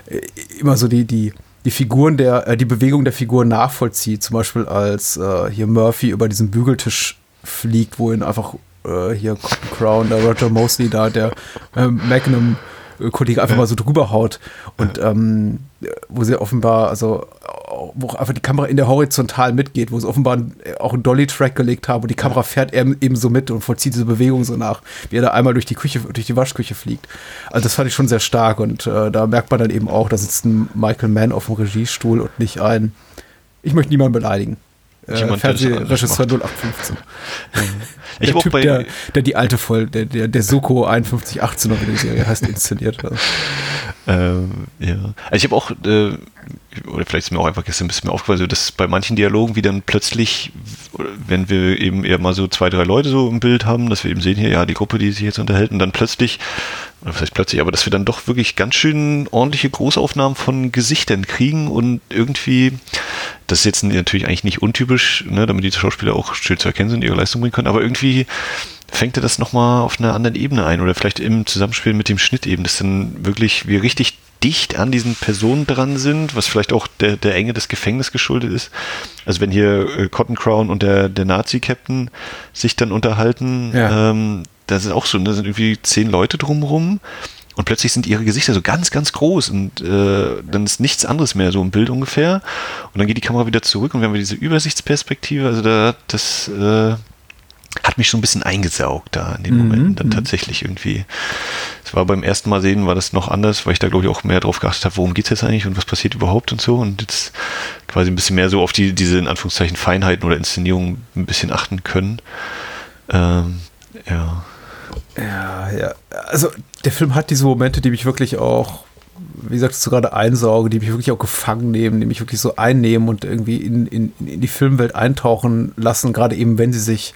Speaker 1: äh, immer so die, die, die Figuren der, äh, die Bewegung der Figuren nachvollzieht. Zum Beispiel als hier Murphy über diesen Bügeltisch fliegt, wo ihn einfach äh, hier Cotton Crown, der Roger Mosley da, der äh, Magnum Kollege einfach mal so drüber haut und ähm, wo sie offenbar, also wo einfach die Kamera in der Horizontal mitgeht, wo sie offenbar auch einen Dolly-Track gelegt haben und die Kamera fährt eben so mit und vollzieht diese Bewegung so nach, wie er da einmal durch die Küche, durch die Waschküche fliegt. Also das fand ich schon sehr stark und äh, da merkt man dann eben auch, da sitzt ein Michael Mann auf dem Regiestuhl und nicht ein, ich möchte niemanden beleidigen. Äh, Fernsehregisseur 0815. der Typ, der, der, die alte voll, der, der, der Soko 5118 oder wie die Serie heißt, inszeniert hat.
Speaker 2: Ähm, ja. Also ich habe auch, äh, oder vielleicht ist mir auch einfach gestern ein bisschen mehr aufgefallen, dass bei manchen Dialogen, wie dann plötzlich, wenn wir eben eher mal so zwei, drei Leute so im Bild haben, dass wir eben sehen hier, ja, die Gruppe, die sich jetzt unterhält, und dann plötzlich oder vielleicht plötzlich, aber dass wir dann doch wirklich ganz schön ordentliche Großaufnahmen von Gesichtern kriegen und irgendwie, das ist jetzt natürlich eigentlich nicht untypisch, ne, damit die Schauspieler auch schön zu erkennen sind, ihre Leistung bringen können, aber irgendwie fängt er das nochmal auf einer anderen Ebene ein oder vielleicht im Zusammenspiel mit dem Schnitt eben, dass dann wirklich wir richtig dicht an diesen Personen dran sind, was vielleicht auch der, der Enge des Gefängnisses geschuldet ist. Also wenn hier äh, Cotton Crown und der, der Nazi-Captain sich dann unterhalten, ja. ähm, das ist auch so, da sind irgendwie zehn Leute drumherum und plötzlich sind ihre Gesichter so ganz, ganz groß und äh, dann ist nichts anderes mehr so im Bild ungefähr. Und dann geht die Kamera wieder zurück und wir haben diese Übersichtsperspektive. Also da, das äh, hat mich schon ein bisschen eingesaugt da in den mhm, Momenten dann mhm. tatsächlich irgendwie. Es war beim ersten Mal sehen, war das noch anders, weil ich da glaube ich auch mehr drauf geachtet habe, worum geht es jetzt eigentlich und was passiert überhaupt und so. Und jetzt quasi ein bisschen mehr so auf die, diese in Anführungszeichen Feinheiten oder Inszenierungen ein bisschen achten können. Ähm, ja.
Speaker 1: Ja, ja. Also der Film hat diese Momente, die mich wirklich auch, wie sagst du gerade, einsaugen, die mich wirklich auch gefangen nehmen, die mich wirklich so einnehmen und irgendwie in, in, in die Filmwelt eintauchen lassen, gerade eben, wenn sie sich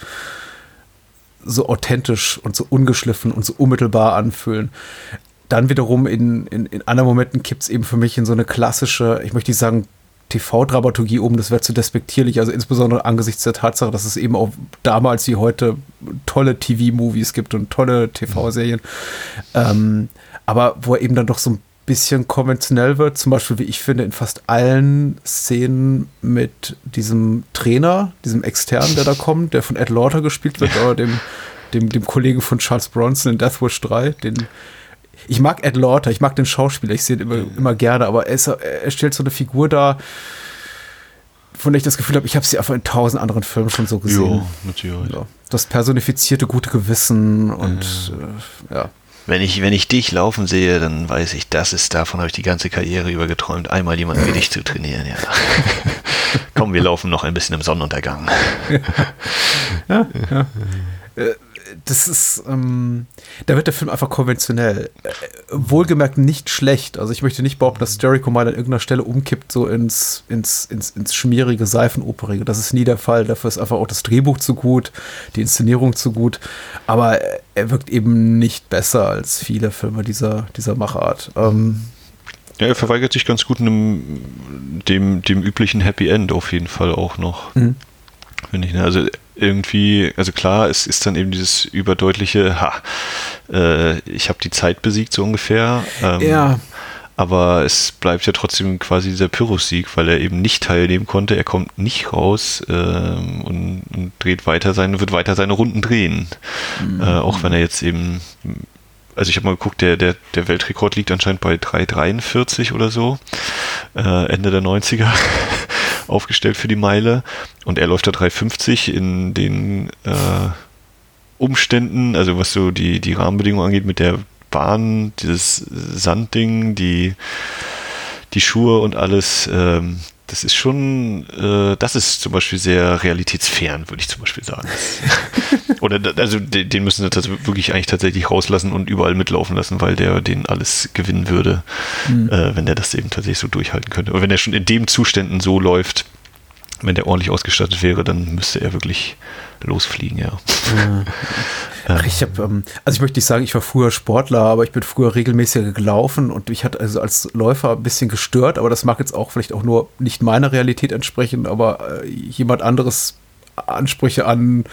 Speaker 1: so authentisch und so ungeschliffen und so unmittelbar anfühlen. Dann wiederum in, in, in anderen Momenten kippt es eben für mich in so eine klassische, ich möchte nicht sagen TV-Dramaturgie um, das wäre zu despektierlich, also insbesondere angesichts der Tatsache, dass es eben auch damals wie heute tolle TV-Movies gibt und tolle TV-Serien. Ähm, aber wo er eben dann doch so ein bisschen konventionell wird, zum Beispiel, wie ich finde, in fast allen Szenen mit diesem Trainer, diesem Externen, der da kommt, der von Ed Lauter gespielt wird, oder dem, dem, dem Kollegen von Charles Bronson in Death Wish 3, den ich mag Ed Lauter, ich mag den Schauspieler, ich sehe ihn immer, immer gerne, aber er, ist, er stellt so eine Figur da, von der ich das Gefühl habe, ich habe sie einfach in tausend anderen Filmen schon so gesehen. Jo, natürlich. Ja, das personifizierte gute Gewissen und ja. Äh, ja.
Speaker 2: Wenn ich, wenn ich dich laufen sehe, dann weiß ich, das ist, davon habe ich die ganze Karriere über geträumt, einmal jemanden wie dich zu trainieren, ja. Komm, wir laufen noch ein bisschen im Sonnenuntergang.
Speaker 1: ja, ja. Äh, das ist, ähm, da wird der Film einfach konventionell. Äh, wohlgemerkt nicht schlecht. Also ich möchte nicht behaupten, dass Jericho mal an irgendeiner Stelle umkippt, so ins, ins, ins, ins schmierige, seifenoperige. Das ist nie der Fall. Dafür ist einfach auch das Drehbuch zu gut, die Inszenierung zu gut. Aber er wirkt eben nicht besser als viele Filme dieser, dieser Machart. Ähm,
Speaker 2: ja, er verweigert sich ganz gut einem, dem, dem üblichen Happy End auf jeden Fall auch noch. Mhm. Finde ich, ne? Also irgendwie, also klar, es ist dann eben dieses überdeutliche, ha, äh, ich habe die Zeit besiegt, so ungefähr. Ähm, ja. Aber es bleibt ja trotzdem quasi dieser Pyrrhus-Sieg, weil er eben nicht teilnehmen konnte. Er kommt nicht raus ähm, und, und, dreht weiter seine, wird weiter seine Runden drehen. Mhm. Äh, auch wenn er jetzt eben, also ich habe mal geguckt, der, der, der Weltrekord liegt anscheinend bei 3,43 oder so, äh, Ende der 90er. Aufgestellt für die Meile. Und er läuft da 3,50 in den äh, Umständen, also was so die, die Rahmenbedingungen angeht mit der Bahn, dieses Sandding, die, die Schuhe und alles, ähm, das ist schon, äh, das ist zum Beispiel sehr realitätsfern, würde ich zum Beispiel sagen. Oder also den müssen sie das wirklich eigentlich tatsächlich rauslassen und überall mitlaufen lassen, weil der den alles gewinnen würde, mhm. äh, wenn der das eben tatsächlich so durchhalten könnte. Und wenn er schon in dem Zuständen so läuft, wenn der ordentlich ausgestattet wäre, dann müsste er wirklich losfliegen, ja.
Speaker 1: Ach, ich habe, ähm, also ich möchte nicht sagen, ich war früher Sportler, aber ich bin früher regelmäßig gelaufen und mich hat also als Läufer ein bisschen gestört, aber das mag jetzt auch vielleicht auch nur nicht meiner Realität entsprechen, aber äh, jemand anderes Ansprüche an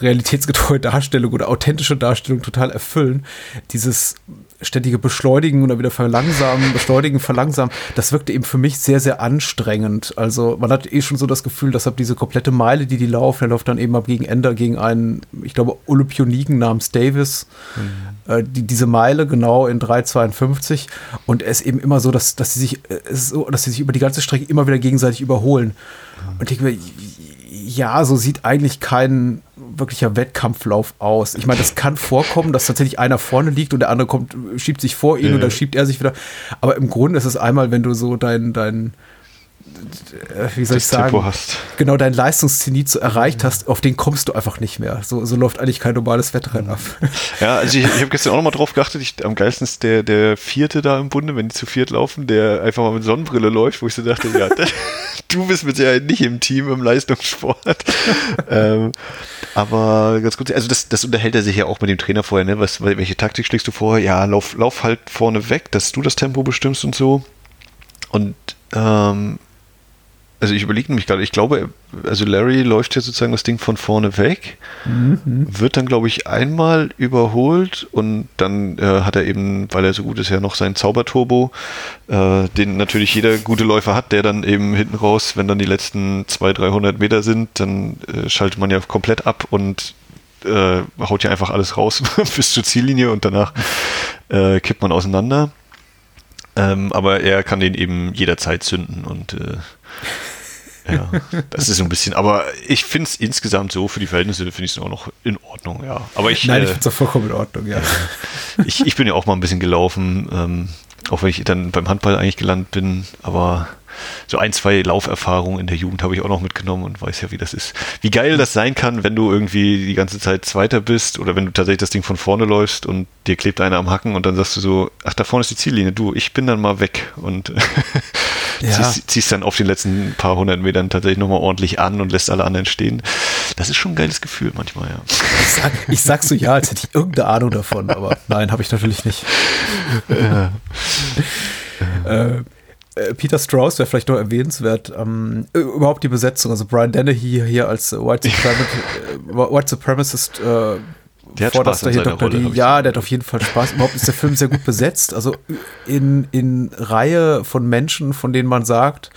Speaker 1: realitätsgetreue Darstellung oder authentische Darstellung total erfüllen. Dieses ständige Beschleunigen oder wieder verlangsamen, beschleunigen, verlangsamen, das wirkte eben für mich sehr, sehr anstrengend. Also man hat eh schon so das Gefühl, dass ab diese komplette Meile, die die laufen, der läuft dann eben ab gegen Ende gegen einen, ich glaube, Olympioniken namens Davis, mhm. äh, die, diese Meile genau in 3,52 und es ist eben immer so, dass, dass sie sich, äh, so, dass sie sich über die ganze Strecke immer wieder gegenseitig überholen. Mhm. Und ich denke mir, ja, so sieht eigentlich kein wirklicher Wettkampflauf aus. Ich meine, das kann vorkommen, dass tatsächlich einer vorne liegt und der andere kommt, schiebt sich vor ihn ja. und dann schiebt er sich wieder. Aber im Grunde ist es einmal, wenn du so dein, dein wie soll ich sagen, genau dein Leistungszenit so erreicht hast, auf den kommst du einfach nicht mehr. So, so läuft eigentlich kein normales Wettrennen ab.
Speaker 2: Ja, also ich, ich habe gestern auch nochmal drauf geachtet, ich, am geilsten ist der, der vierte da im Bunde, wenn die zu viert laufen, der einfach mal mit Sonnenbrille läuft, wo ich so dachte, ja, du bist mit Sicherheit nicht im Team im Leistungssport. ähm, aber ganz gut, also das, das unterhält er sich ja auch mit dem Trainer vorher, ne? Was, welche Taktik schlägst du vorher? Ja, lauf, lauf halt vorne weg, dass du das Tempo bestimmst und so. Und ähm, also ich überlege nämlich gerade, ich glaube, also Larry läuft ja sozusagen das Ding von vorne weg, mhm. wird dann, glaube ich, einmal überholt und dann äh, hat er eben, weil er so gut ist, ja noch seinen Zauberturbo, äh, den natürlich jeder gute Läufer hat, der dann eben hinten raus, wenn dann die letzten 200, 300 Meter sind, dann äh, schaltet man ja komplett ab und äh, haut ja einfach alles raus bis zur Ziellinie und danach äh, kippt man auseinander. Ähm, aber er kann den eben jederzeit zünden und äh, ja, das ist so ein bisschen, aber ich finde es insgesamt so, für die Verhältnisse finde ich es auch noch in Ordnung, ja. Aber ich,
Speaker 1: Nein, ich finde es auch vollkommen in Ordnung, ja.
Speaker 2: ich, ich bin ja auch mal ein bisschen gelaufen, ähm, auch wenn ich dann beim Handball eigentlich gelandet bin, aber so ein, zwei Lauferfahrungen in der Jugend habe ich auch noch mitgenommen und weiß ja, wie das ist. Wie geil das sein kann, wenn du irgendwie die ganze Zeit Zweiter bist oder wenn du tatsächlich das Ding von vorne läufst und dir klebt einer am Hacken und dann sagst du so, ach, da vorne ist die Ziellinie, du, ich bin dann mal weg und ja. ziehst, ziehst, dann auf den letzten paar hundert Metern tatsächlich nochmal ordentlich an und lässt alle anderen stehen. Das ist schon ein geiles Gefühl manchmal, ja.
Speaker 1: Ich sag, ich sag so ja, als hätte ich irgendeine Ahnung davon, aber nein, habe ich natürlich nicht. Ja. äh, Peter Strauss wäre vielleicht noch erwähnenswert. Ähm, überhaupt die Besetzung, also Brian Dennehy hier als White, Supremacist, äh, White Supremacist äh,
Speaker 2: der hat Spaß
Speaker 1: hier Dr. Rolle, Ja, der hat auf jeden Fall Spaß. Überhaupt ist der Film sehr gut besetzt. Also in, in Reihe von Menschen, von denen man sagt,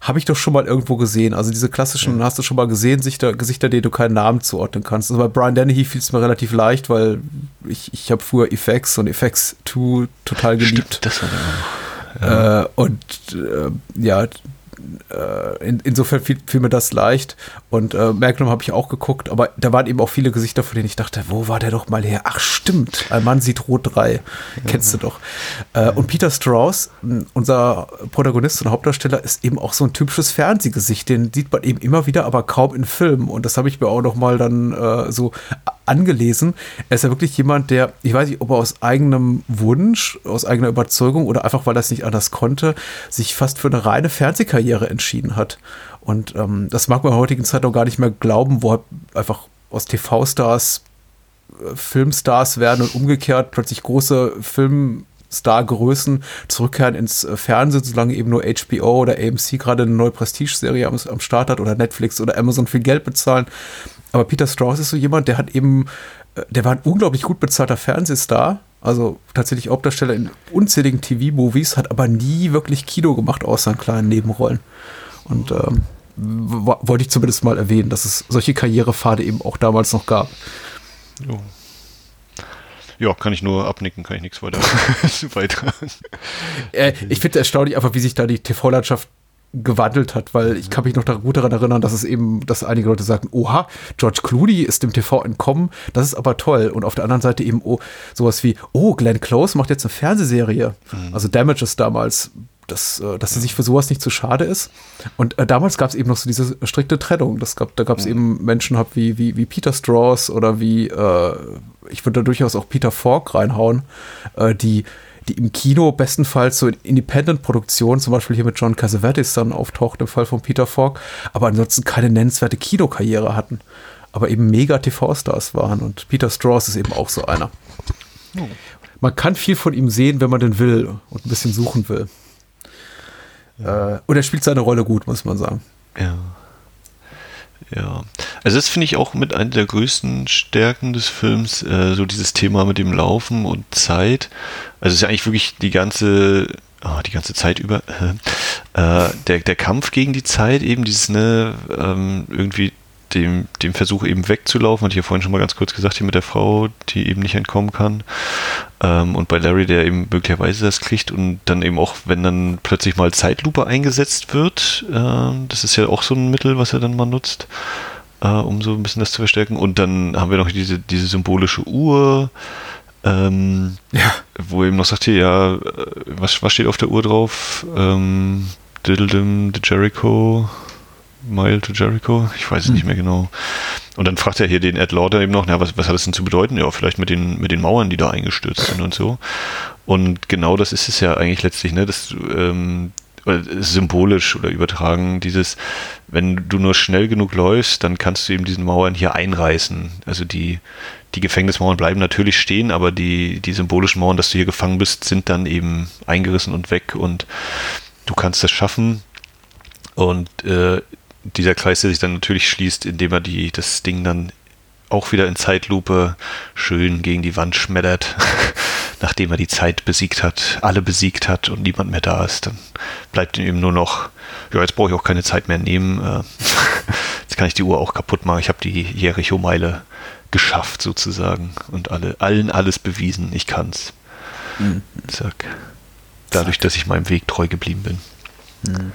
Speaker 1: habe ich doch schon mal irgendwo gesehen. Also diese klassischen, ja. hast du schon mal gesehen, Gesichter, Gesichter, denen du keinen Namen zuordnen kannst. Also bei Brian Dennehy fiel es mir relativ leicht, weil ich, ich habe früher Effects und Effects 2 total geliebt. Stimmt, das war der. Ja. Äh, und äh, ja, äh, in, insofern fiel, fiel, mir das leicht. Und äh, Magnum habe ich auch geguckt, aber da waren eben auch viele Gesichter, von denen ich dachte, wo war der doch mal her? Ach, stimmt, ein Mann sieht rot 3. Ja. Kennst du doch. Äh, und Peter Strauss, unser Protagonist und Hauptdarsteller, ist eben auch so ein typisches Fernsehgesicht. Den sieht man eben immer wieder, aber kaum in Filmen. Und das habe ich mir auch noch mal dann äh, so angelesen. Er ist ja wirklich jemand, der, ich weiß nicht, ob er aus eigenem Wunsch, aus eigener Überzeugung oder einfach, weil er es nicht anders konnte, sich fast für eine reine Fernsehkarriere entschieden hat. Und ähm, das mag man in der heutigen Zeit auch gar nicht mehr glauben, wo er einfach aus TV-Stars äh, Filmstars werden und umgekehrt plötzlich große Filmstar-Größen zurückkehren ins äh, Fernsehen, solange eben nur HBO oder AMC gerade eine neue Prestige-Serie am, am Start hat oder Netflix oder Amazon viel Geld bezahlen. Aber Peter Strauss ist so jemand, der hat eben, äh, der war ein unglaublich gut bezahlter Fernsehstar, also tatsächlich Hauptdarsteller in unzähligen TV-Movies, hat aber nie wirklich Kino gemacht, außer in kleinen Nebenrollen. Und ähm, wollte ich zumindest mal erwähnen, dass es solche Karrierepfade eben auch damals noch gab.
Speaker 2: Jo. Ja, kann ich nur abnicken, kann ich nichts weiter beitragen.
Speaker 1: Äh, ich finde es erstaunlich einfach, wie sich da die TV-Landschaft gewandelt hat, weil ich kann mich noch gut daran erinnern, dass es eben, dass einige Leute sagten, oha, George Clooney ist dem TV entkommen, das ist aber toll. Und auf der anderen Seite eben oh, sowas wie, oh, Glenn Close macht jetzt eine Fernsehserie. Mhm. Also Damages damals, dass, äh, dass sie sich für sowas nicht zu schade ist. Und äh, damals gab es eben noch so diese strikte Trennung. Das gab, da gab es mhm. eben Menschen wie, wie, wie Peter Strauss oder wie, äh, ich würde da durchaus auch Peter Falk reinhauen, äh, die die im Kino bestenfalls so in Independent-Produktionen, zum Beispiel hier mit John Cassavetes dann auftaucht im Fall von Peter Falk, aber ansonsten keine nennenswerte Kinokarriere hatten, aber eben mega TV-Stars waren und Peter Strauss ist eben auch so einer. Oh. Man kann viel von ihm sehen, wenn man den will und ein bisschen suchen will. Ja. Äh, und er spielt seine Rolle gut, muss man sagen.
Speaker 2: Ja. Ja, also das finde ich auch mit einer der größten Stärken des Films, äh, so dieses Thema mit dem Laufen und Zeit. Also es ist ja eigentlich wirklich die ganze, oh, die ganze Zeit über, äh, der, der Kampf gegen die Zeit, eben dieses, ne, ähm, irgendwie dem, dem Versuch eben wegzulaufen, hatte ich ja vorhin schon mal ganz kurz gesagt, hier mit der Frau, die eben nicht entkommen kann. Ähm, und bei Larry, der eben möglicherweise das kriegt und dann eben auch, wenn dann plötzlich mal Zeitlupe eingesetzt wird, äh, das ist ja auch so ein Mittel, was er dann mal nutzt, äh, um so ein bisschen das zu verstärken. Und dann haben wir noch diese, diese symbolische Uhr, ähm, ja. wo eben noch sagt, hier, ja, äh, was, was steht auf der Uhr drauf? Ähm, Diddledim, the Jericho, Mile to Jericho, ich weiß es hm. nicht mehr genau. Und dann fragt er hier den Ed Lauder eben noch, na, was, was hat das denn zu bedeuten? Ja, vielleicht mit den, mit den Mauern, die da eingestürzt sind und so. Und genau das ist es ja eigentlich letztlich, ne? Das, ähm, symbolisch oder übertragen, dieses, wenn du nur schnell genug läufst, dann kannst du eben diesen Mauern hier einreißen. Also die, die Gefängnismauern bleiben natürlich stehen, aber die, die symbolischen Mauern, dass du hier gefangen bist, sind dann eben eingerissen und weg und du kannst das schaffen. Und äh, dieser Kreis, der sich dann natürlich schließt, indem er die, das Ding dann auch wieder in Zeitlupe schön gegen die Wand schmettert, nachdem er die Zeit besiegt hat, alle besiegt hat und niemand mehr da ist, dann bleibt ihm eben nur noch, ja, jetzt brauche ich auch keine Zeit mehr nehmen, äh, jetzt kann ich die Uhr auch kaputt machen, ich habe die Jericho-Meile geschafft sozusagen und alle, allen alles bewiesen, ich kann's. Mhm. Zack. Dadurch, dass ich meinem Weg treu geblieben bin. Mhm.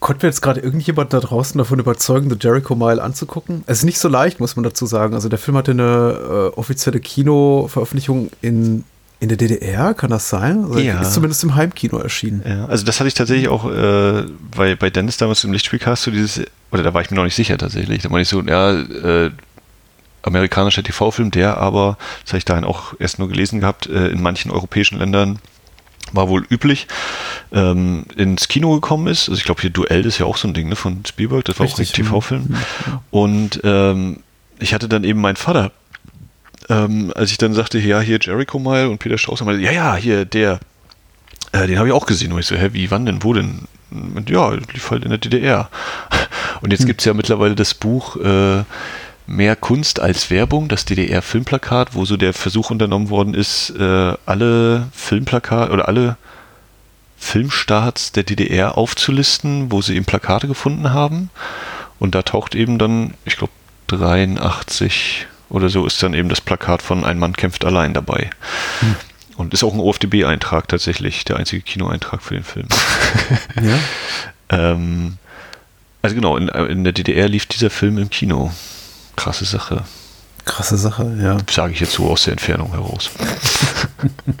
Speaker 1: Konnten wir jetzt gerade irgendjemand da draußen davon überzeugen, The Jericho Mile anzugucken? Es ist nicht so leicht, muss man dazu sagen. Also der Film hatte eine äh, offizielle Kinoveröffentlichung in, in der DDR, kann das sein? Also ja. Ist zumindest im Heimkino erschienen.
Speaker 2: Ja, also das hatte ich tatsächlich auch äh, bei, bei Dennis damals im Lichtspielcast, so dieses, oder da war ich mir noch nicht sicher tatsächlich. Da war ich so, ja, äh, amerikanischer TV-Film, der aber, das habe ich dahin auch erst nur gelesen gehabt, äh, in manchen europäischen Ländern war wohl üblich, ähm, ins Kino gekommen ist. Also ich glaube, hier Duell ist ja auch so ein Ding ne, von Spielberg, das war Richtig, auch ein TV-Film. Ja. Und ähm, ich hatte dann eben meinen Vater, ähm, als ich dann sagte, ja, hier Jericho Mile und Peter Strauß, meinte, ja, ja, hier der, äh, den habe ich auch gesehen. Und ich so, hä, wie, wann denn, wo denn? Und ja, lief halt in der DDR. Und jetzt hm. gibt es ja mittlerweile das Buch äh, Mehr Kunst als Werbung, das DDR-Filmplakat, wo so der Versuch unternommen worden ist, äh, alle Filmplakat oder alle Filmstarts der DDR aufzulisten, wo sie eben Plakate gefunden haben. Und da taucht eben dann, ich glaube, 83 oder so ist dann eben das Plakat von Ein Mann kämpft allein dabei. Hm. Und ist auch ein OFDB-Eintrag tatsächlich, der einzige Kinoeintrag für den Film. Ja. ähm, also genau, in, in der DDR lief dieser Film im Kino krasse Sache.
Speaker 1: Krasse Sache, ja.
Speaker 2: Sage ich jetzt so aus der Entfernung heraus.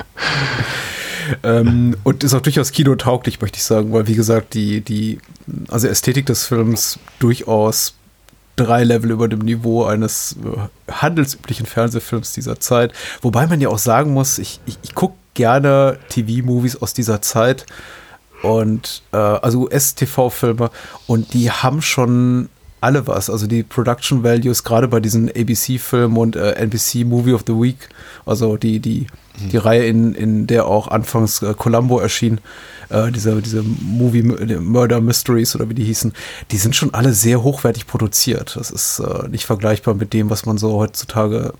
Speaker 1: ähm, und ist auch durchaus kinotauglich, möchte ich sagen, weil wie gesagt, die, die, also Ästhetik des Films durchaus drei Level über dem Niveau eines äh, handelsüblichen Fernsehfilms dieser Zeit. Wobei man ja auch sagen muss, ich, ich, ich gucke gerne TV-Movies aus dieser Zeit und äh, also US-TV-Filme und die haben schon alle was. Also die Production Values, gerade bei diesen ABC-Filmen und äh, NBC Movie of the Week, also die, die, mhm. die Reihe, in, in der auch anfangs äh, Columbo erschien, äh, diese, diese Movie Murder Mysteries oder wie die hießen, die sind schon alle sehr hochwertig produziert. Das ist äh, nicht vergleichbar mit dem, was man so heutzutage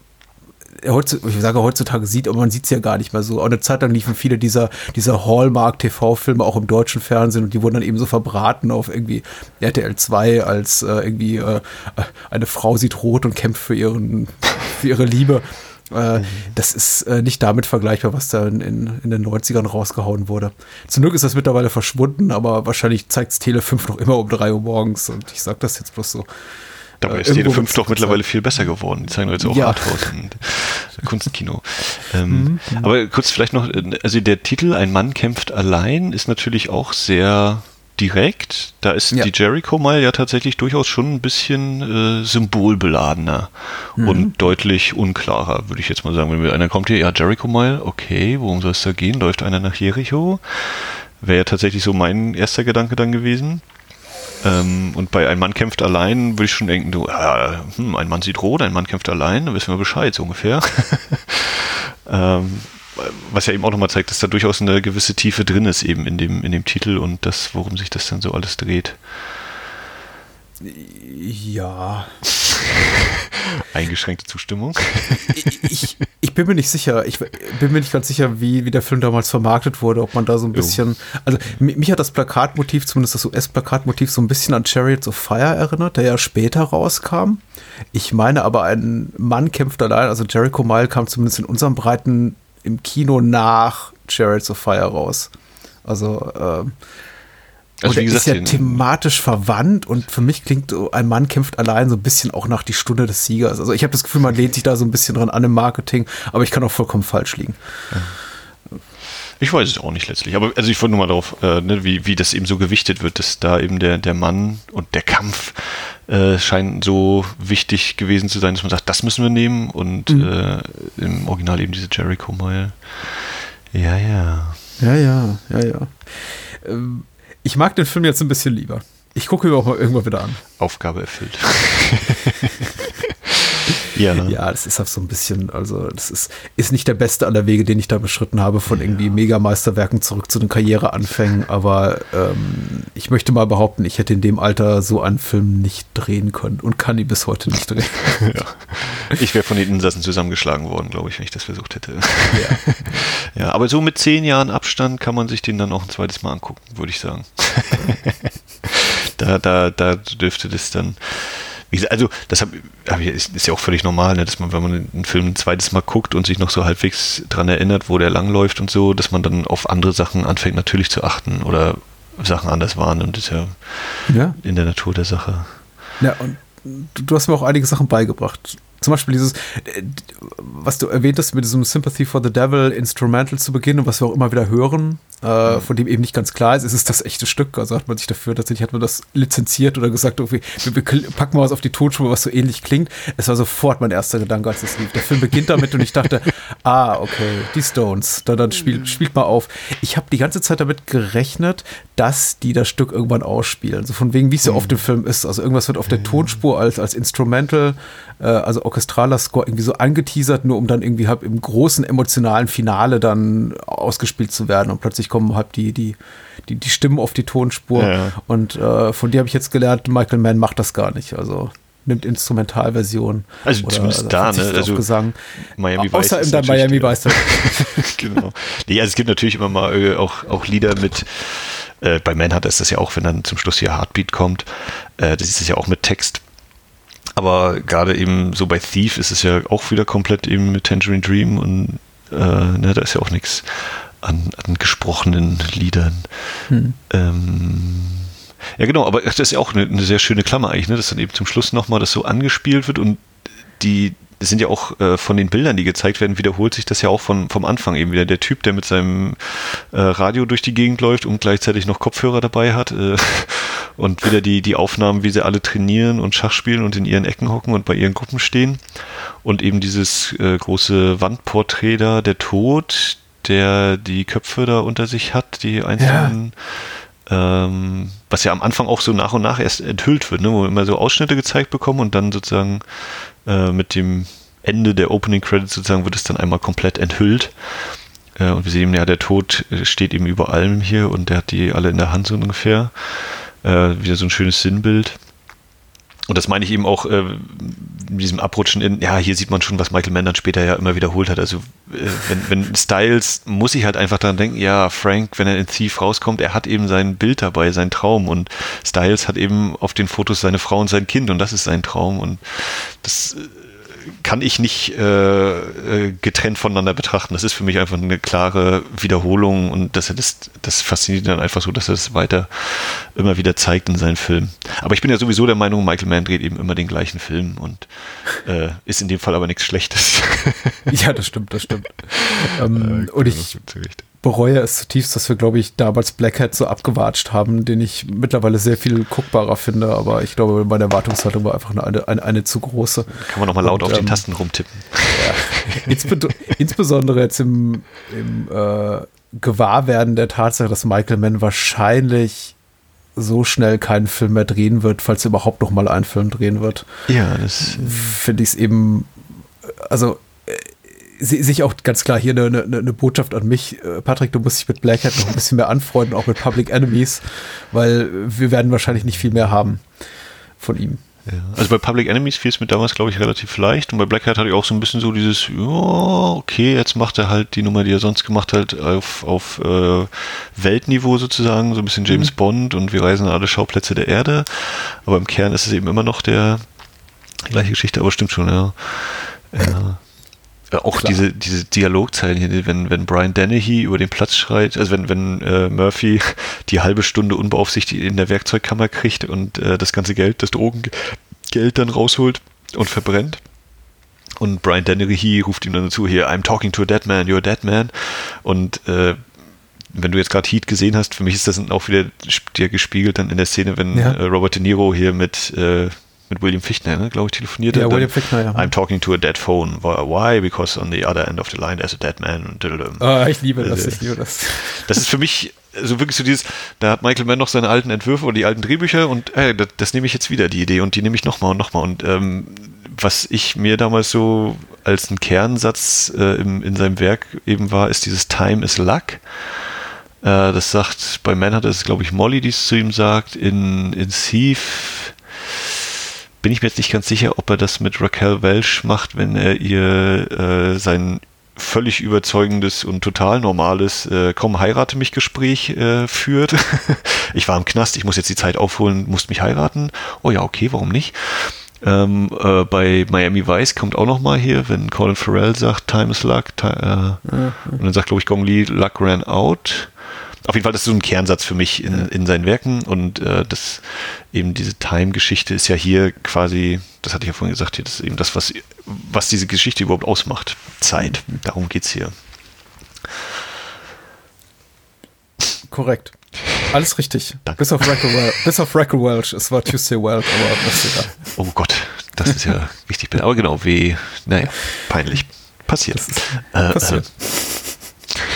Speaker 1: ich sage heutzutage sieht, aber man sieht es ja gar nicht mehr so. Auch eine Zeit lang liefen viele dieser, dieser Hallmark-TV-Filme auch im deutschen Fernsehen und die wurden dann eben so verbraten auf irgendwie RTL 2 als äh, irgendwie äh, eine Frau sieht rot und kämpft für, ihren, für ihre Liebe. Äh, mhm. Das ist äh, nicht damit vergleichbar, was da in, in, in, den 90ern rausgehauen wurde. Zum Glück ist das mittlerweile verschwunden, aber wahrscheinlich zeigt es Tele 5 noch immer um 3 Uhr morgens und ich sage das jetzt bloß so.
Speaker 2: Dabei äh, ist Tele 5 doch mittlerweile viel besser geworden. Die zeigen jetzt auch ja. Arthouse und Kunstkino. Ähm, mhm, mhm. Aber kurz vielleicht noch, also der Titel Ein Mann kämpft allein ist natürlich auch sehr direkt. Da ist ja. die Jericho-Mile ja tatsächlich durchaus schon ein bisschen äh, symbolbeladener mhm. und deutlich unklarer, würde ich jetzt mal sagen. Wenn einer kommt hier, ja, Jericho-Mile, okay, worum soll es da gehen? Läuft einer nach Jericho? Wäre ja tatsächlich so mein erster Gedanke dann gewesen. Ähm, und bei Ein Mann kämpft allein würde ich schon denken, du, ja, hm, ein Mann sieht rot, ein Mann kämpft allein, dann wissen wir Bescheid, so ungefähr. ähm, was ja eben auch nochmal zeigt, dass da durchaus eine gewisse Tiefe drin ist eben in dem, in dem Titel und das, worum sich das dann so alles dreht.
Speaker 1: Ja.
Speaker 2: Eingeschränkte Zustimmung.
Speaker 1: Ich, ich, bin mir nicht sicher. Ich bin mir nicht ganz sicher, wie, wie der Film damals vermarktet wurde. Ob man da so ein bisschen. Also, mich hat das Plakatmotiv, zumindest das US-Plakatmotiv, so ein bisschen an Chariots of Fire erinnert, der ja später rauskam. Ich meine aber, ein Mann kämpft allein. Also, Jericho Mile kam zumindest in unserem Breiten im Kino nach Chariots of Fire raus. Also, äh, also wie gesagt, ist ja thematisch verwandt und für mich klingt so, ein Mann kämpft allein so ein bisschen auch nach die Stunde des Siegers. Also ich habe das Gefühl, man lehnt sich da so ein bisschen dran an im Marketing, aber ich kann auch vollkommen falsch liegen.
Speaker 2: Ich weiß es auch nicht letztlich, aber also ich wollte nur mal darauf, äh, ne, wie, wie das eben so gewichtet wird, dass da eben der, der Mann und der Kampf äh, scheinen so wichtig gewesen zu sein, dass man sagt, das müssen wir nehmen und mhm. äh, im Original eben diese Jericho Mile. Ja, ja.
Speaker 1: Ja, ja, ja, ja. Ähm, ich mag den Film jetzt ein bisschen lieber. Ich gucke ihn auch mal irgendwann wieder an.
Speaker 2: Aufgabe erfüllt.
Speaker 1: Ja. ja, das ist auch so ein bisschen, also das ist, ist nicht der beste aller Wege, den ich da beschritten habe, von ja. irgendwie Megameisterwerken zurück zu den Karriereanfängen, aber ähm, ich möchte mal behaupten, ich hätte in dem Alter so einen Film nicht drehen können und kann ihn bis heute nicht drehen.
Speaker 2: ja. Ich wäre von den Insassen zusammengeschlagen worden, glaube ich, wenn ich das versucht hätte. Ja. ja, aber so mit zehn Jahren Abstand kann man sich den dann auch ein zweites Mal angucken, würde ich sagen. da, da, da dürfte das dann wie gesagt, also das hab, ist, ist ja auch völlig normal, ne, dass man, wenn man einen Film ein zweites Mal guckt und sich noch so halbwegs dran erinnert, wo der langläuft und so, dass man dann auf andere Sachen anfängt natürlich zu achten oder Sachen anders wahrnimmt. Das ist ja, ja. in der Natur der Sache.
Speaker 1: Ja, und du hast mir auch einige Sachen beigebracht. Zum Beispiel dieses, äh, was du erwähnt hast mit diesem Sympathy for the Devil Instrumental zu Beginn und was wir auch immer wieder hören, äh, mhm. von dem eben nicht ganz klar ist, ist es das echte Stück? Also hat man sich dafür tatsächlich, hat man das lizenziert oder gesagt, okay, wir, wir packen mal was auf die Tonspur, was so ähnlich klingt. Es war sofort mein erster Gedanke, als es lief. Der Film beginnt damit und ich dachte, ah, okay, die Stones, dann, dann spielt, mhm. spielt mal auf. Ich habe die ganze Zeit damit gerechnet, dass die das Stück irgendwann ausspielen. So von wegen, wie es ja mhm. oft im Film ist. Also irgendwas wird auf der Tonspur als, als Instrumental, also orchestraler Score irgendwie so angeteasert, nur um dann irgendwie halt im großen emotionalen Finale dann ausgespielt zu werden und plötzlich kommen halt die, die, die, die Stimmen auf die Tonspur. Ja. Und äh, von dir habe ich jetzt gelernt, Michael Mann macht das gar nicht. Also nimmt Instrumentalversion.
Speaker 2: Also oder, zumindest also da, ne?
Speaker 1: Also Gesang.
Speaker 2: Miami
Speaker 1: Vice. Außer in der Miami Vice.
Speaker 2: genau. Nee, also es gibt natürlich immer mal äh, auch, auch Lieder mit äh, bei Manhunter ist das ja auch, wenn dann zum Schluss hier Heartbeat kommt, äh, das ist ja auch mit Text. Aber gerade eben so bei Thief ist es ja auch wieder komplett eben mit Tangerine Dream und äh, ne, da ist ja auch nichts an, an gesprochenen Liedern. Hm. Ähm, ja, genau, aber das ist ja auch eine, eine, sehr schöne Klammer eigentlich, ne, dass dann eben zum Schluss nochmal das so angespielt wird und die, sind ja auch äh, von den Bildern, die gezeigt werden, wiederholt sich das ja auch von, vom Anfang eben wieder. Der Typ, der mit seinem äh, Radio durch die Gegend läuft und gleichzeitig noch Kopfhörer dabei hat äh, und wieder die, die Aufnahmen, wie sie alle trainieren und Schach spielen und in ihren Ecken hocken und bei ihren Gruppen stehen und eben dieses äh, große Wandporträt da, der Tod, der die Köpfe da unter sich hat, die einzelnen ja ähm, was ja am Anfang auch so nach und nach erst enthüllt wird, ne, wo wir immer so Ausschnitte gezeigt bekommen und dann sozusagen äh, mit dem Ende der Opening Credits sozusagen wird es dann einmal komplett enthüllt. Äh, und wir sehen ja, der Tod steht eben über allem hier und der hat die alle in der Hand so ungefähr. Äh, wieder so ein schönes Sinnbild. Und das meine ich eben auch äh, in diesem Abrutschen in, ja, hier sieht man schon, was Michael Mann dann später ja immer wiederholt hat. Also äh, wenn, wenn Styles, muss ich halt einfach daran denken, ja, Frank, wenn er in Thief rauskommt, er hat eben sein Bild dabei, sein Traum und Styles hat eben auf den Fotos seine Frau und sein Kind und das ist sein Traum und das äh, kann ich nicht äh, äh, getrennt voneinander betrachten. Das ist für mich einfach eine klare Wiederholung und das, das, das fasziniert dann einfach so, dass er es weiter immer wieder zeigt in seinen Filmen. Aber ich bin ja sowieso der Meinung, Michael Mann dreht eben immer den gleichen Film und äh, ist in dem Fall aber nichts Schlechtes.
Speaker 1: ja, das stimmt, das stimmt. ähm, äh, und ich bereue es zutiefst, dass wir, glaube ich, damals Black Hat so abgewatscht haben, den ich mittlerweile sehr viel guckbarer finde, aber ich glaube, meine Erwartungshaltung war einfach eine, eine, eine zu große.
Speaker 2: Kann man nochmal laut Und, auf die ähm, Tasten rumtippen.
Speaker 1: Ja, insbesondere jetzt im, im äh, Gewahrwerden der Tatsache, dass Michael Mann wahrscheinlich so schnell keinen Film mehr drehen wird, falls er überhaupt noch mal einen Film drehen wird.
Speaker 2: Ja, das
Speaker 1: finde ich es eben, also sich auch ganz klar hier eine, eine, eine, Botschaft an mich. Äh, Patrick, du musst dich mit Black Hat noch ein bisschen mehr anfreunden, auch mit Public Enemies, weil wir werden wahrscheinlich nicht viel mehr haben von ihm.
Speaker 2: Ja. Also bei Public Enemies fiel es mir damals, glaube ich, relativ leicht. Und bei Black Hat hatte ich auch so ein bisschen so dieses, ja, okay, jetzt macht er halt die Nummer, die er sonst gemacht hat, auf, auf äh, Weltniveau sozusagen, so ein bisschen James mhm. Bond und wir reisen an alle Schauplätze der Erde. Aber im Kern ist es eben immer noch der gleiche Geschichte, aber stimmt schon, ja. ja. Auch diese, diese Dialogzeilen hier, wenn, wenn Brian Dennehy über den Platz schreit, also wenn, wenn äh, Murphy die halbe Stunde unbeaufsichtigt in der Werkzeugkammer kriegt und äh, das ganze Geld, das Drogengeld dann rausholt und verbrennt. Und Brian Dennehy ruft ihm dann dazu, hier, I'm talking to a dead man, you're a dead man. Und äh, wenn du jetzt gerade Heat gesehen hast, für mich ist das auch wieder dir gespiegelt dann in der Szene, wenn ja. äh, Robert De Niro hier mit äh, mit William Fichtner, ne, glaube ich, telefoniert.
Speaker 1: Ja, William Fichtner, ja.
Speaker 2: I'm talking to a dead phone. Why? Because on the other end of the line there's a dead man.
Speaker 1: Oh, ich liebe das, ich liebe das.
Speaker 2: Das ist für mich so wirklich so dieses, da hat Michael Mann noch seine alten Entwürfe und die alten Drehbücher und äh, das, das, nehme ich jetzt wieder, die Idee, und die nehme ich nochmal und nochmal. Und ähm, was ich mir damals so als ein Kernsatz äh, im, in seinem Werk eben war, ist dieses Time is Luck. Äh, das sagt, bei Mann hat es, glaube ich, Molly, die es zu ihm sagt, in, in Thief bin ich mir jetzt nicht ganz sicher, ob er das mit Raquel Welch macht, wenn er ihr äh, sein völlig überzeugendes und total normales äh, Komm, heirate mich Gespräch äh, führt. ich war im Knast, ich muss jetzt die Zeit aufholen, musste mich heiraten. Oh ja, okay, warum nicht? Ähm, äh, bei Miami Vice kommt auch noch mal hier, wenn Colin Farrell sagt, Time is luck, äh, mhm. und dann sagt, glaube ich, Gong Lee, luck ran out auf jeden Fall, das ist so ein Kernsatz für mich in, in seinen Werken und äh, das eben diese Time-Geschichte ist ja hier quasi, das hatte ich ja vorhin gesagt, hier, das ist eben das, was, was diese Geschichte überhaupt ausmacht. Zeit. Darum geht es hier.
Speaker 1: Korrekt. Alles richtig. Danke. Bis auf Rackle Welch. Bis auf Rackle Welch. Es war Tuesday Welch, aber das ist egal.
Speaker 2: Oh Gott, das ist ja richtig. Aber genau, wie, naja, peinlich. Passiert.
Speaker 1: Äh, passiert.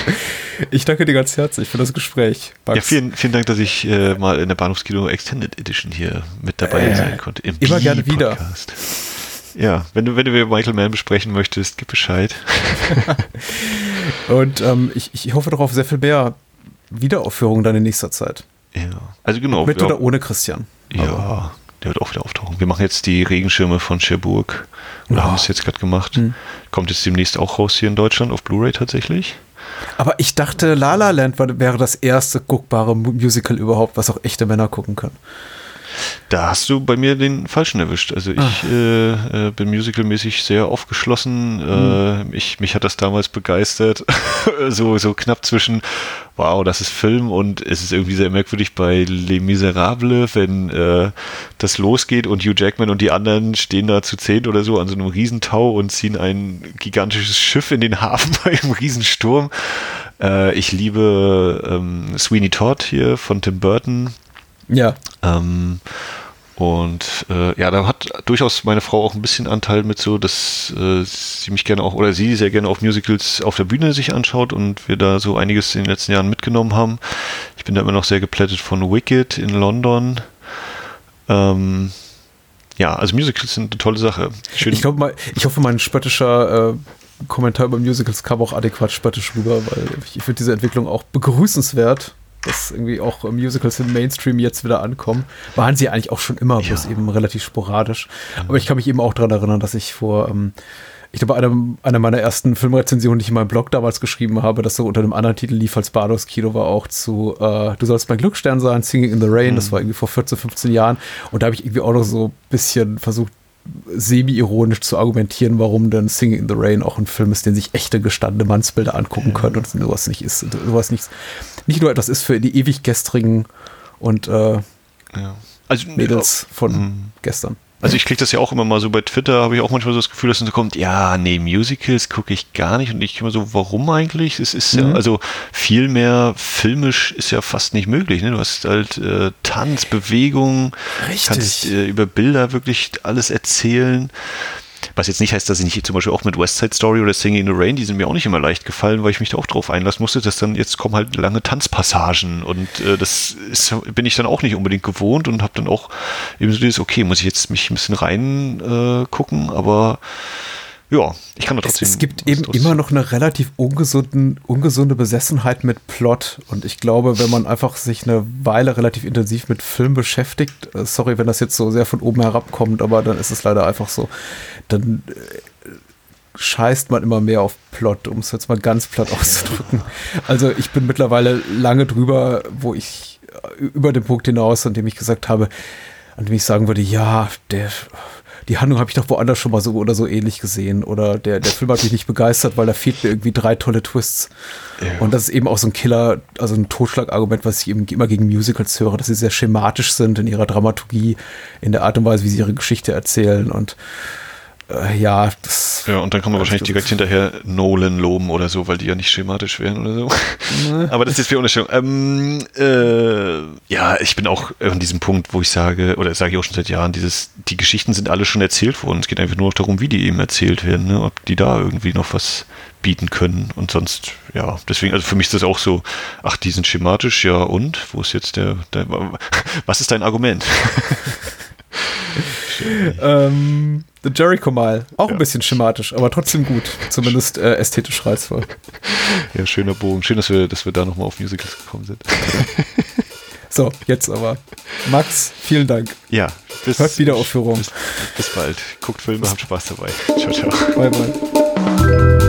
Speaker 1: Äh, ich danke dir ganz herzlich für das Gespräch.
Speaker 2: Bugs. Ja, vielen, vielen Dank, dass ich äh, mal in der Bahnhofskino Extended Edition hier mit dabei äh, sein konnte.
Speaker 1: Im immer gerne wieder.
Speaker 2: Ja, wenn du, wenn du Michael Mann besprechen möchtest, gib Bescheid.
Speaker 1: Und ähm, ich, ich hoffe doch auf sehr viel mehr Wiederaufführungen dann in nächster Zeit.
Speaker 2: Ja, also genau.
Speaker 1: Mit oder ohne Christian.
Speaker 2: Ja, Aber. der wird auch wieder auftauchen. Wir machen jetzt die Regenschirme von Cherbourg. Oder oh. haben es jetzt gerade gemacht. Hm. Kommt jetzt demnächst auch raus hier in Deutschland auf Blu-ray tatsächlich.
Speaker 1: Aber ich dachte, La La Land wäre das erste guckbare Musical überhaupt, was auch echte Männer gucken können.
Speaker 2: Da hast du bei mir den falschen erwischt. Also ich ah. äh, äh, bin musicalmäßig sehr aufgeschlossen. Mhm. Äh, ich, mich hat das damals begeistert. so, so knapp zwischen, wow, das ist Film und es ist irgendwie sehr merkwürdig bei Les Miserables, wenn äh, das losgeht und Hugh Jackman und die anderen stehen da zu zehn oder so an so einem Riesentau und ziehen ein gigantisches Schiff in den Hafen bei einem Riesensturm. Äh, ich liebe ähm, Sweeney Todd hier von Tim Burton
Speaker 1: ja.
Speaker 2: Ähm, und äh, ja, da hat durchaus meine Frau auch ein bisschen Anteil mit so, dass äh, sie mich gerne auch oder sie sehr gerne auf Musicals auf der Bühne sich anschaut und wir da so einiges in den letzten Jahren mitgenommen haben. Ich bin da immer noch sehr geplättet von Wicked in London. Ähm, ja, also Musicals sind eine tolle Sache.
Speaker 1: Schön. Ich, glaub ich hoffe, mein spöttischer äh, Kommentar über Musicals kam auch adäquat spöttisch rüber, weil ich finde diese Entwicklung auch begrüßenswert dass irgendwie auch Musicals im Mainstream jetzt wieder ankommen. Waren sie eigentlich auch schon immer, ja. bloß eben relativ sporadisch. Aber ich kann mich eben auch daran erinnern, dass ich vor, ähm, ich glaube, einer eine meiner ersten Filmrezensionen, die ich in meinem Blog damals geschrieben habe, das so unter einem anderen Titel lief als Bardos Kino, war auch zu äh, Du sollst mein Glücksstern sein, Singing in the Rain, mhm. das war irgendwie vor 14, 15 Jahren. Und da habe ich irgendwie auch noch so ein bisschen versucht, semi-ironisch zu argumentieren, warum denn Singing in the Rain auch ein Film ist, den sich echte gestandene Mannsbilder angucken können und sowas nicht ist. Sowas nicht, nicht nur etwas ist für die ewig gestrigen und äh, ja. also, Mädels von mhm. gestern.
Speaker 2: Also ich kriege das ja auch immer mal so bei Twitter, habe ich auch manchmal so das Gefühl, dass dann so kommt, ja, nee, Musicals gucke ich gar nicht. Und ich immer so, warum eigentlich? Es ist mhm. ja, also viel mehr filmisch ist ja fast nicht möglich. Ne? Du hast halt äh, Tanz, Bewegung, Richtig. kannst äh, über Bilder wirklich alles erzählen. Was jetzt nicht heißt, dass ich nicht zum Beispiel auch mit West Side Story oder Singing in the Rain, die sind mir auch nicht immer leicht gefallen, weil ich mich da auch drauf einlassen musste, dass dann jetzt kommen halt lange Tanzpassagen und äh, das ist, bin ich dann auch nicht unbedingt gewohnt und habe dann auch eben so dieses, okay, muss ich jetzt mich ein bisschen rein äh, aber ja, ich kann da trotzdem.
Speaker 1: Es, es gibt eben trotzdem. immer noch eine relativ ungesunden, ungesunde Besessenheit mit Plot. Und ich glaube, wenn man einfach sich eine Weile relativ intensiv mit Film beschäftigt, äh, sorry, wenn das jetzt so sehr von oben herabkommt, aber dann ist es leider einfach so, dann äh, scheißt man immer mehr auf Plot, um es jetzt mal ganz platt auszudrücken. Also ich bin mittlerweile lange drüber, wo ich äh, über den Punkt hinaus, an dem ich gesagt habe, an dem ich sagen würde, ja, der die Handlung habe ich doch woanders schon mal so oder so ähnlich gesehen. Oder der, der Film hat mich nicht begeistert, weil da fehlt mir irgendwie drei tolle Twists. Ja. Und das ist eben auch so ein Killer, also ein Totschlagargument, was ich eben immer gegen Musicals höre, dass sie sehr schematisch sind in ihrer Dramaturgie, in der Art und Weise, wie sie ihre Geschichte erzählen. Und äh, ja, das.
Speaker 2: Ja, und dann kann man wahrscheinlich direkt hinterher Nolan loben oder so, weil die ja nicht schematisch wären oder so. Aber das ist für Unterstellung. Ähm, äh, ja, ich bin auch an diesem Punkt, wo ich sage, oder sage ich auch schon seit Jahren, dieses, die Geschichten sind alle schon erzählt worden. Es geht einfach nur noch darum, wie die eben erzählt werden, ne? ob die da irgendwie noch was bieten können. Und sonst, ja, deswegen, also für mich ist das auch so, ach, die sind schematisch, ja, und? Wo ist jetzt der, der was ist dein Argument?
Speaker 1: ähm, The Jericho Mile. Auch ja. ein bisschen schematisch, aber trotzdem gut. Zumindest äh, ästhetisch reizvoll.
Speaker 2: Ja, schöner Bogen. Schön, dass wir, dass wir da nochmal auf Musicals gekommen sind.
Speaker 1: so, jetzt aber. Max, vielen Dank.
Speaker 2: Ja,
Speaker 1: bis, Hört Wiederaufführung.
Speaker 2: Bis, bis bald. Guckt Filme, habt Spaß dabei. Ciao, ciao.
Speaker 1: Bye, bye.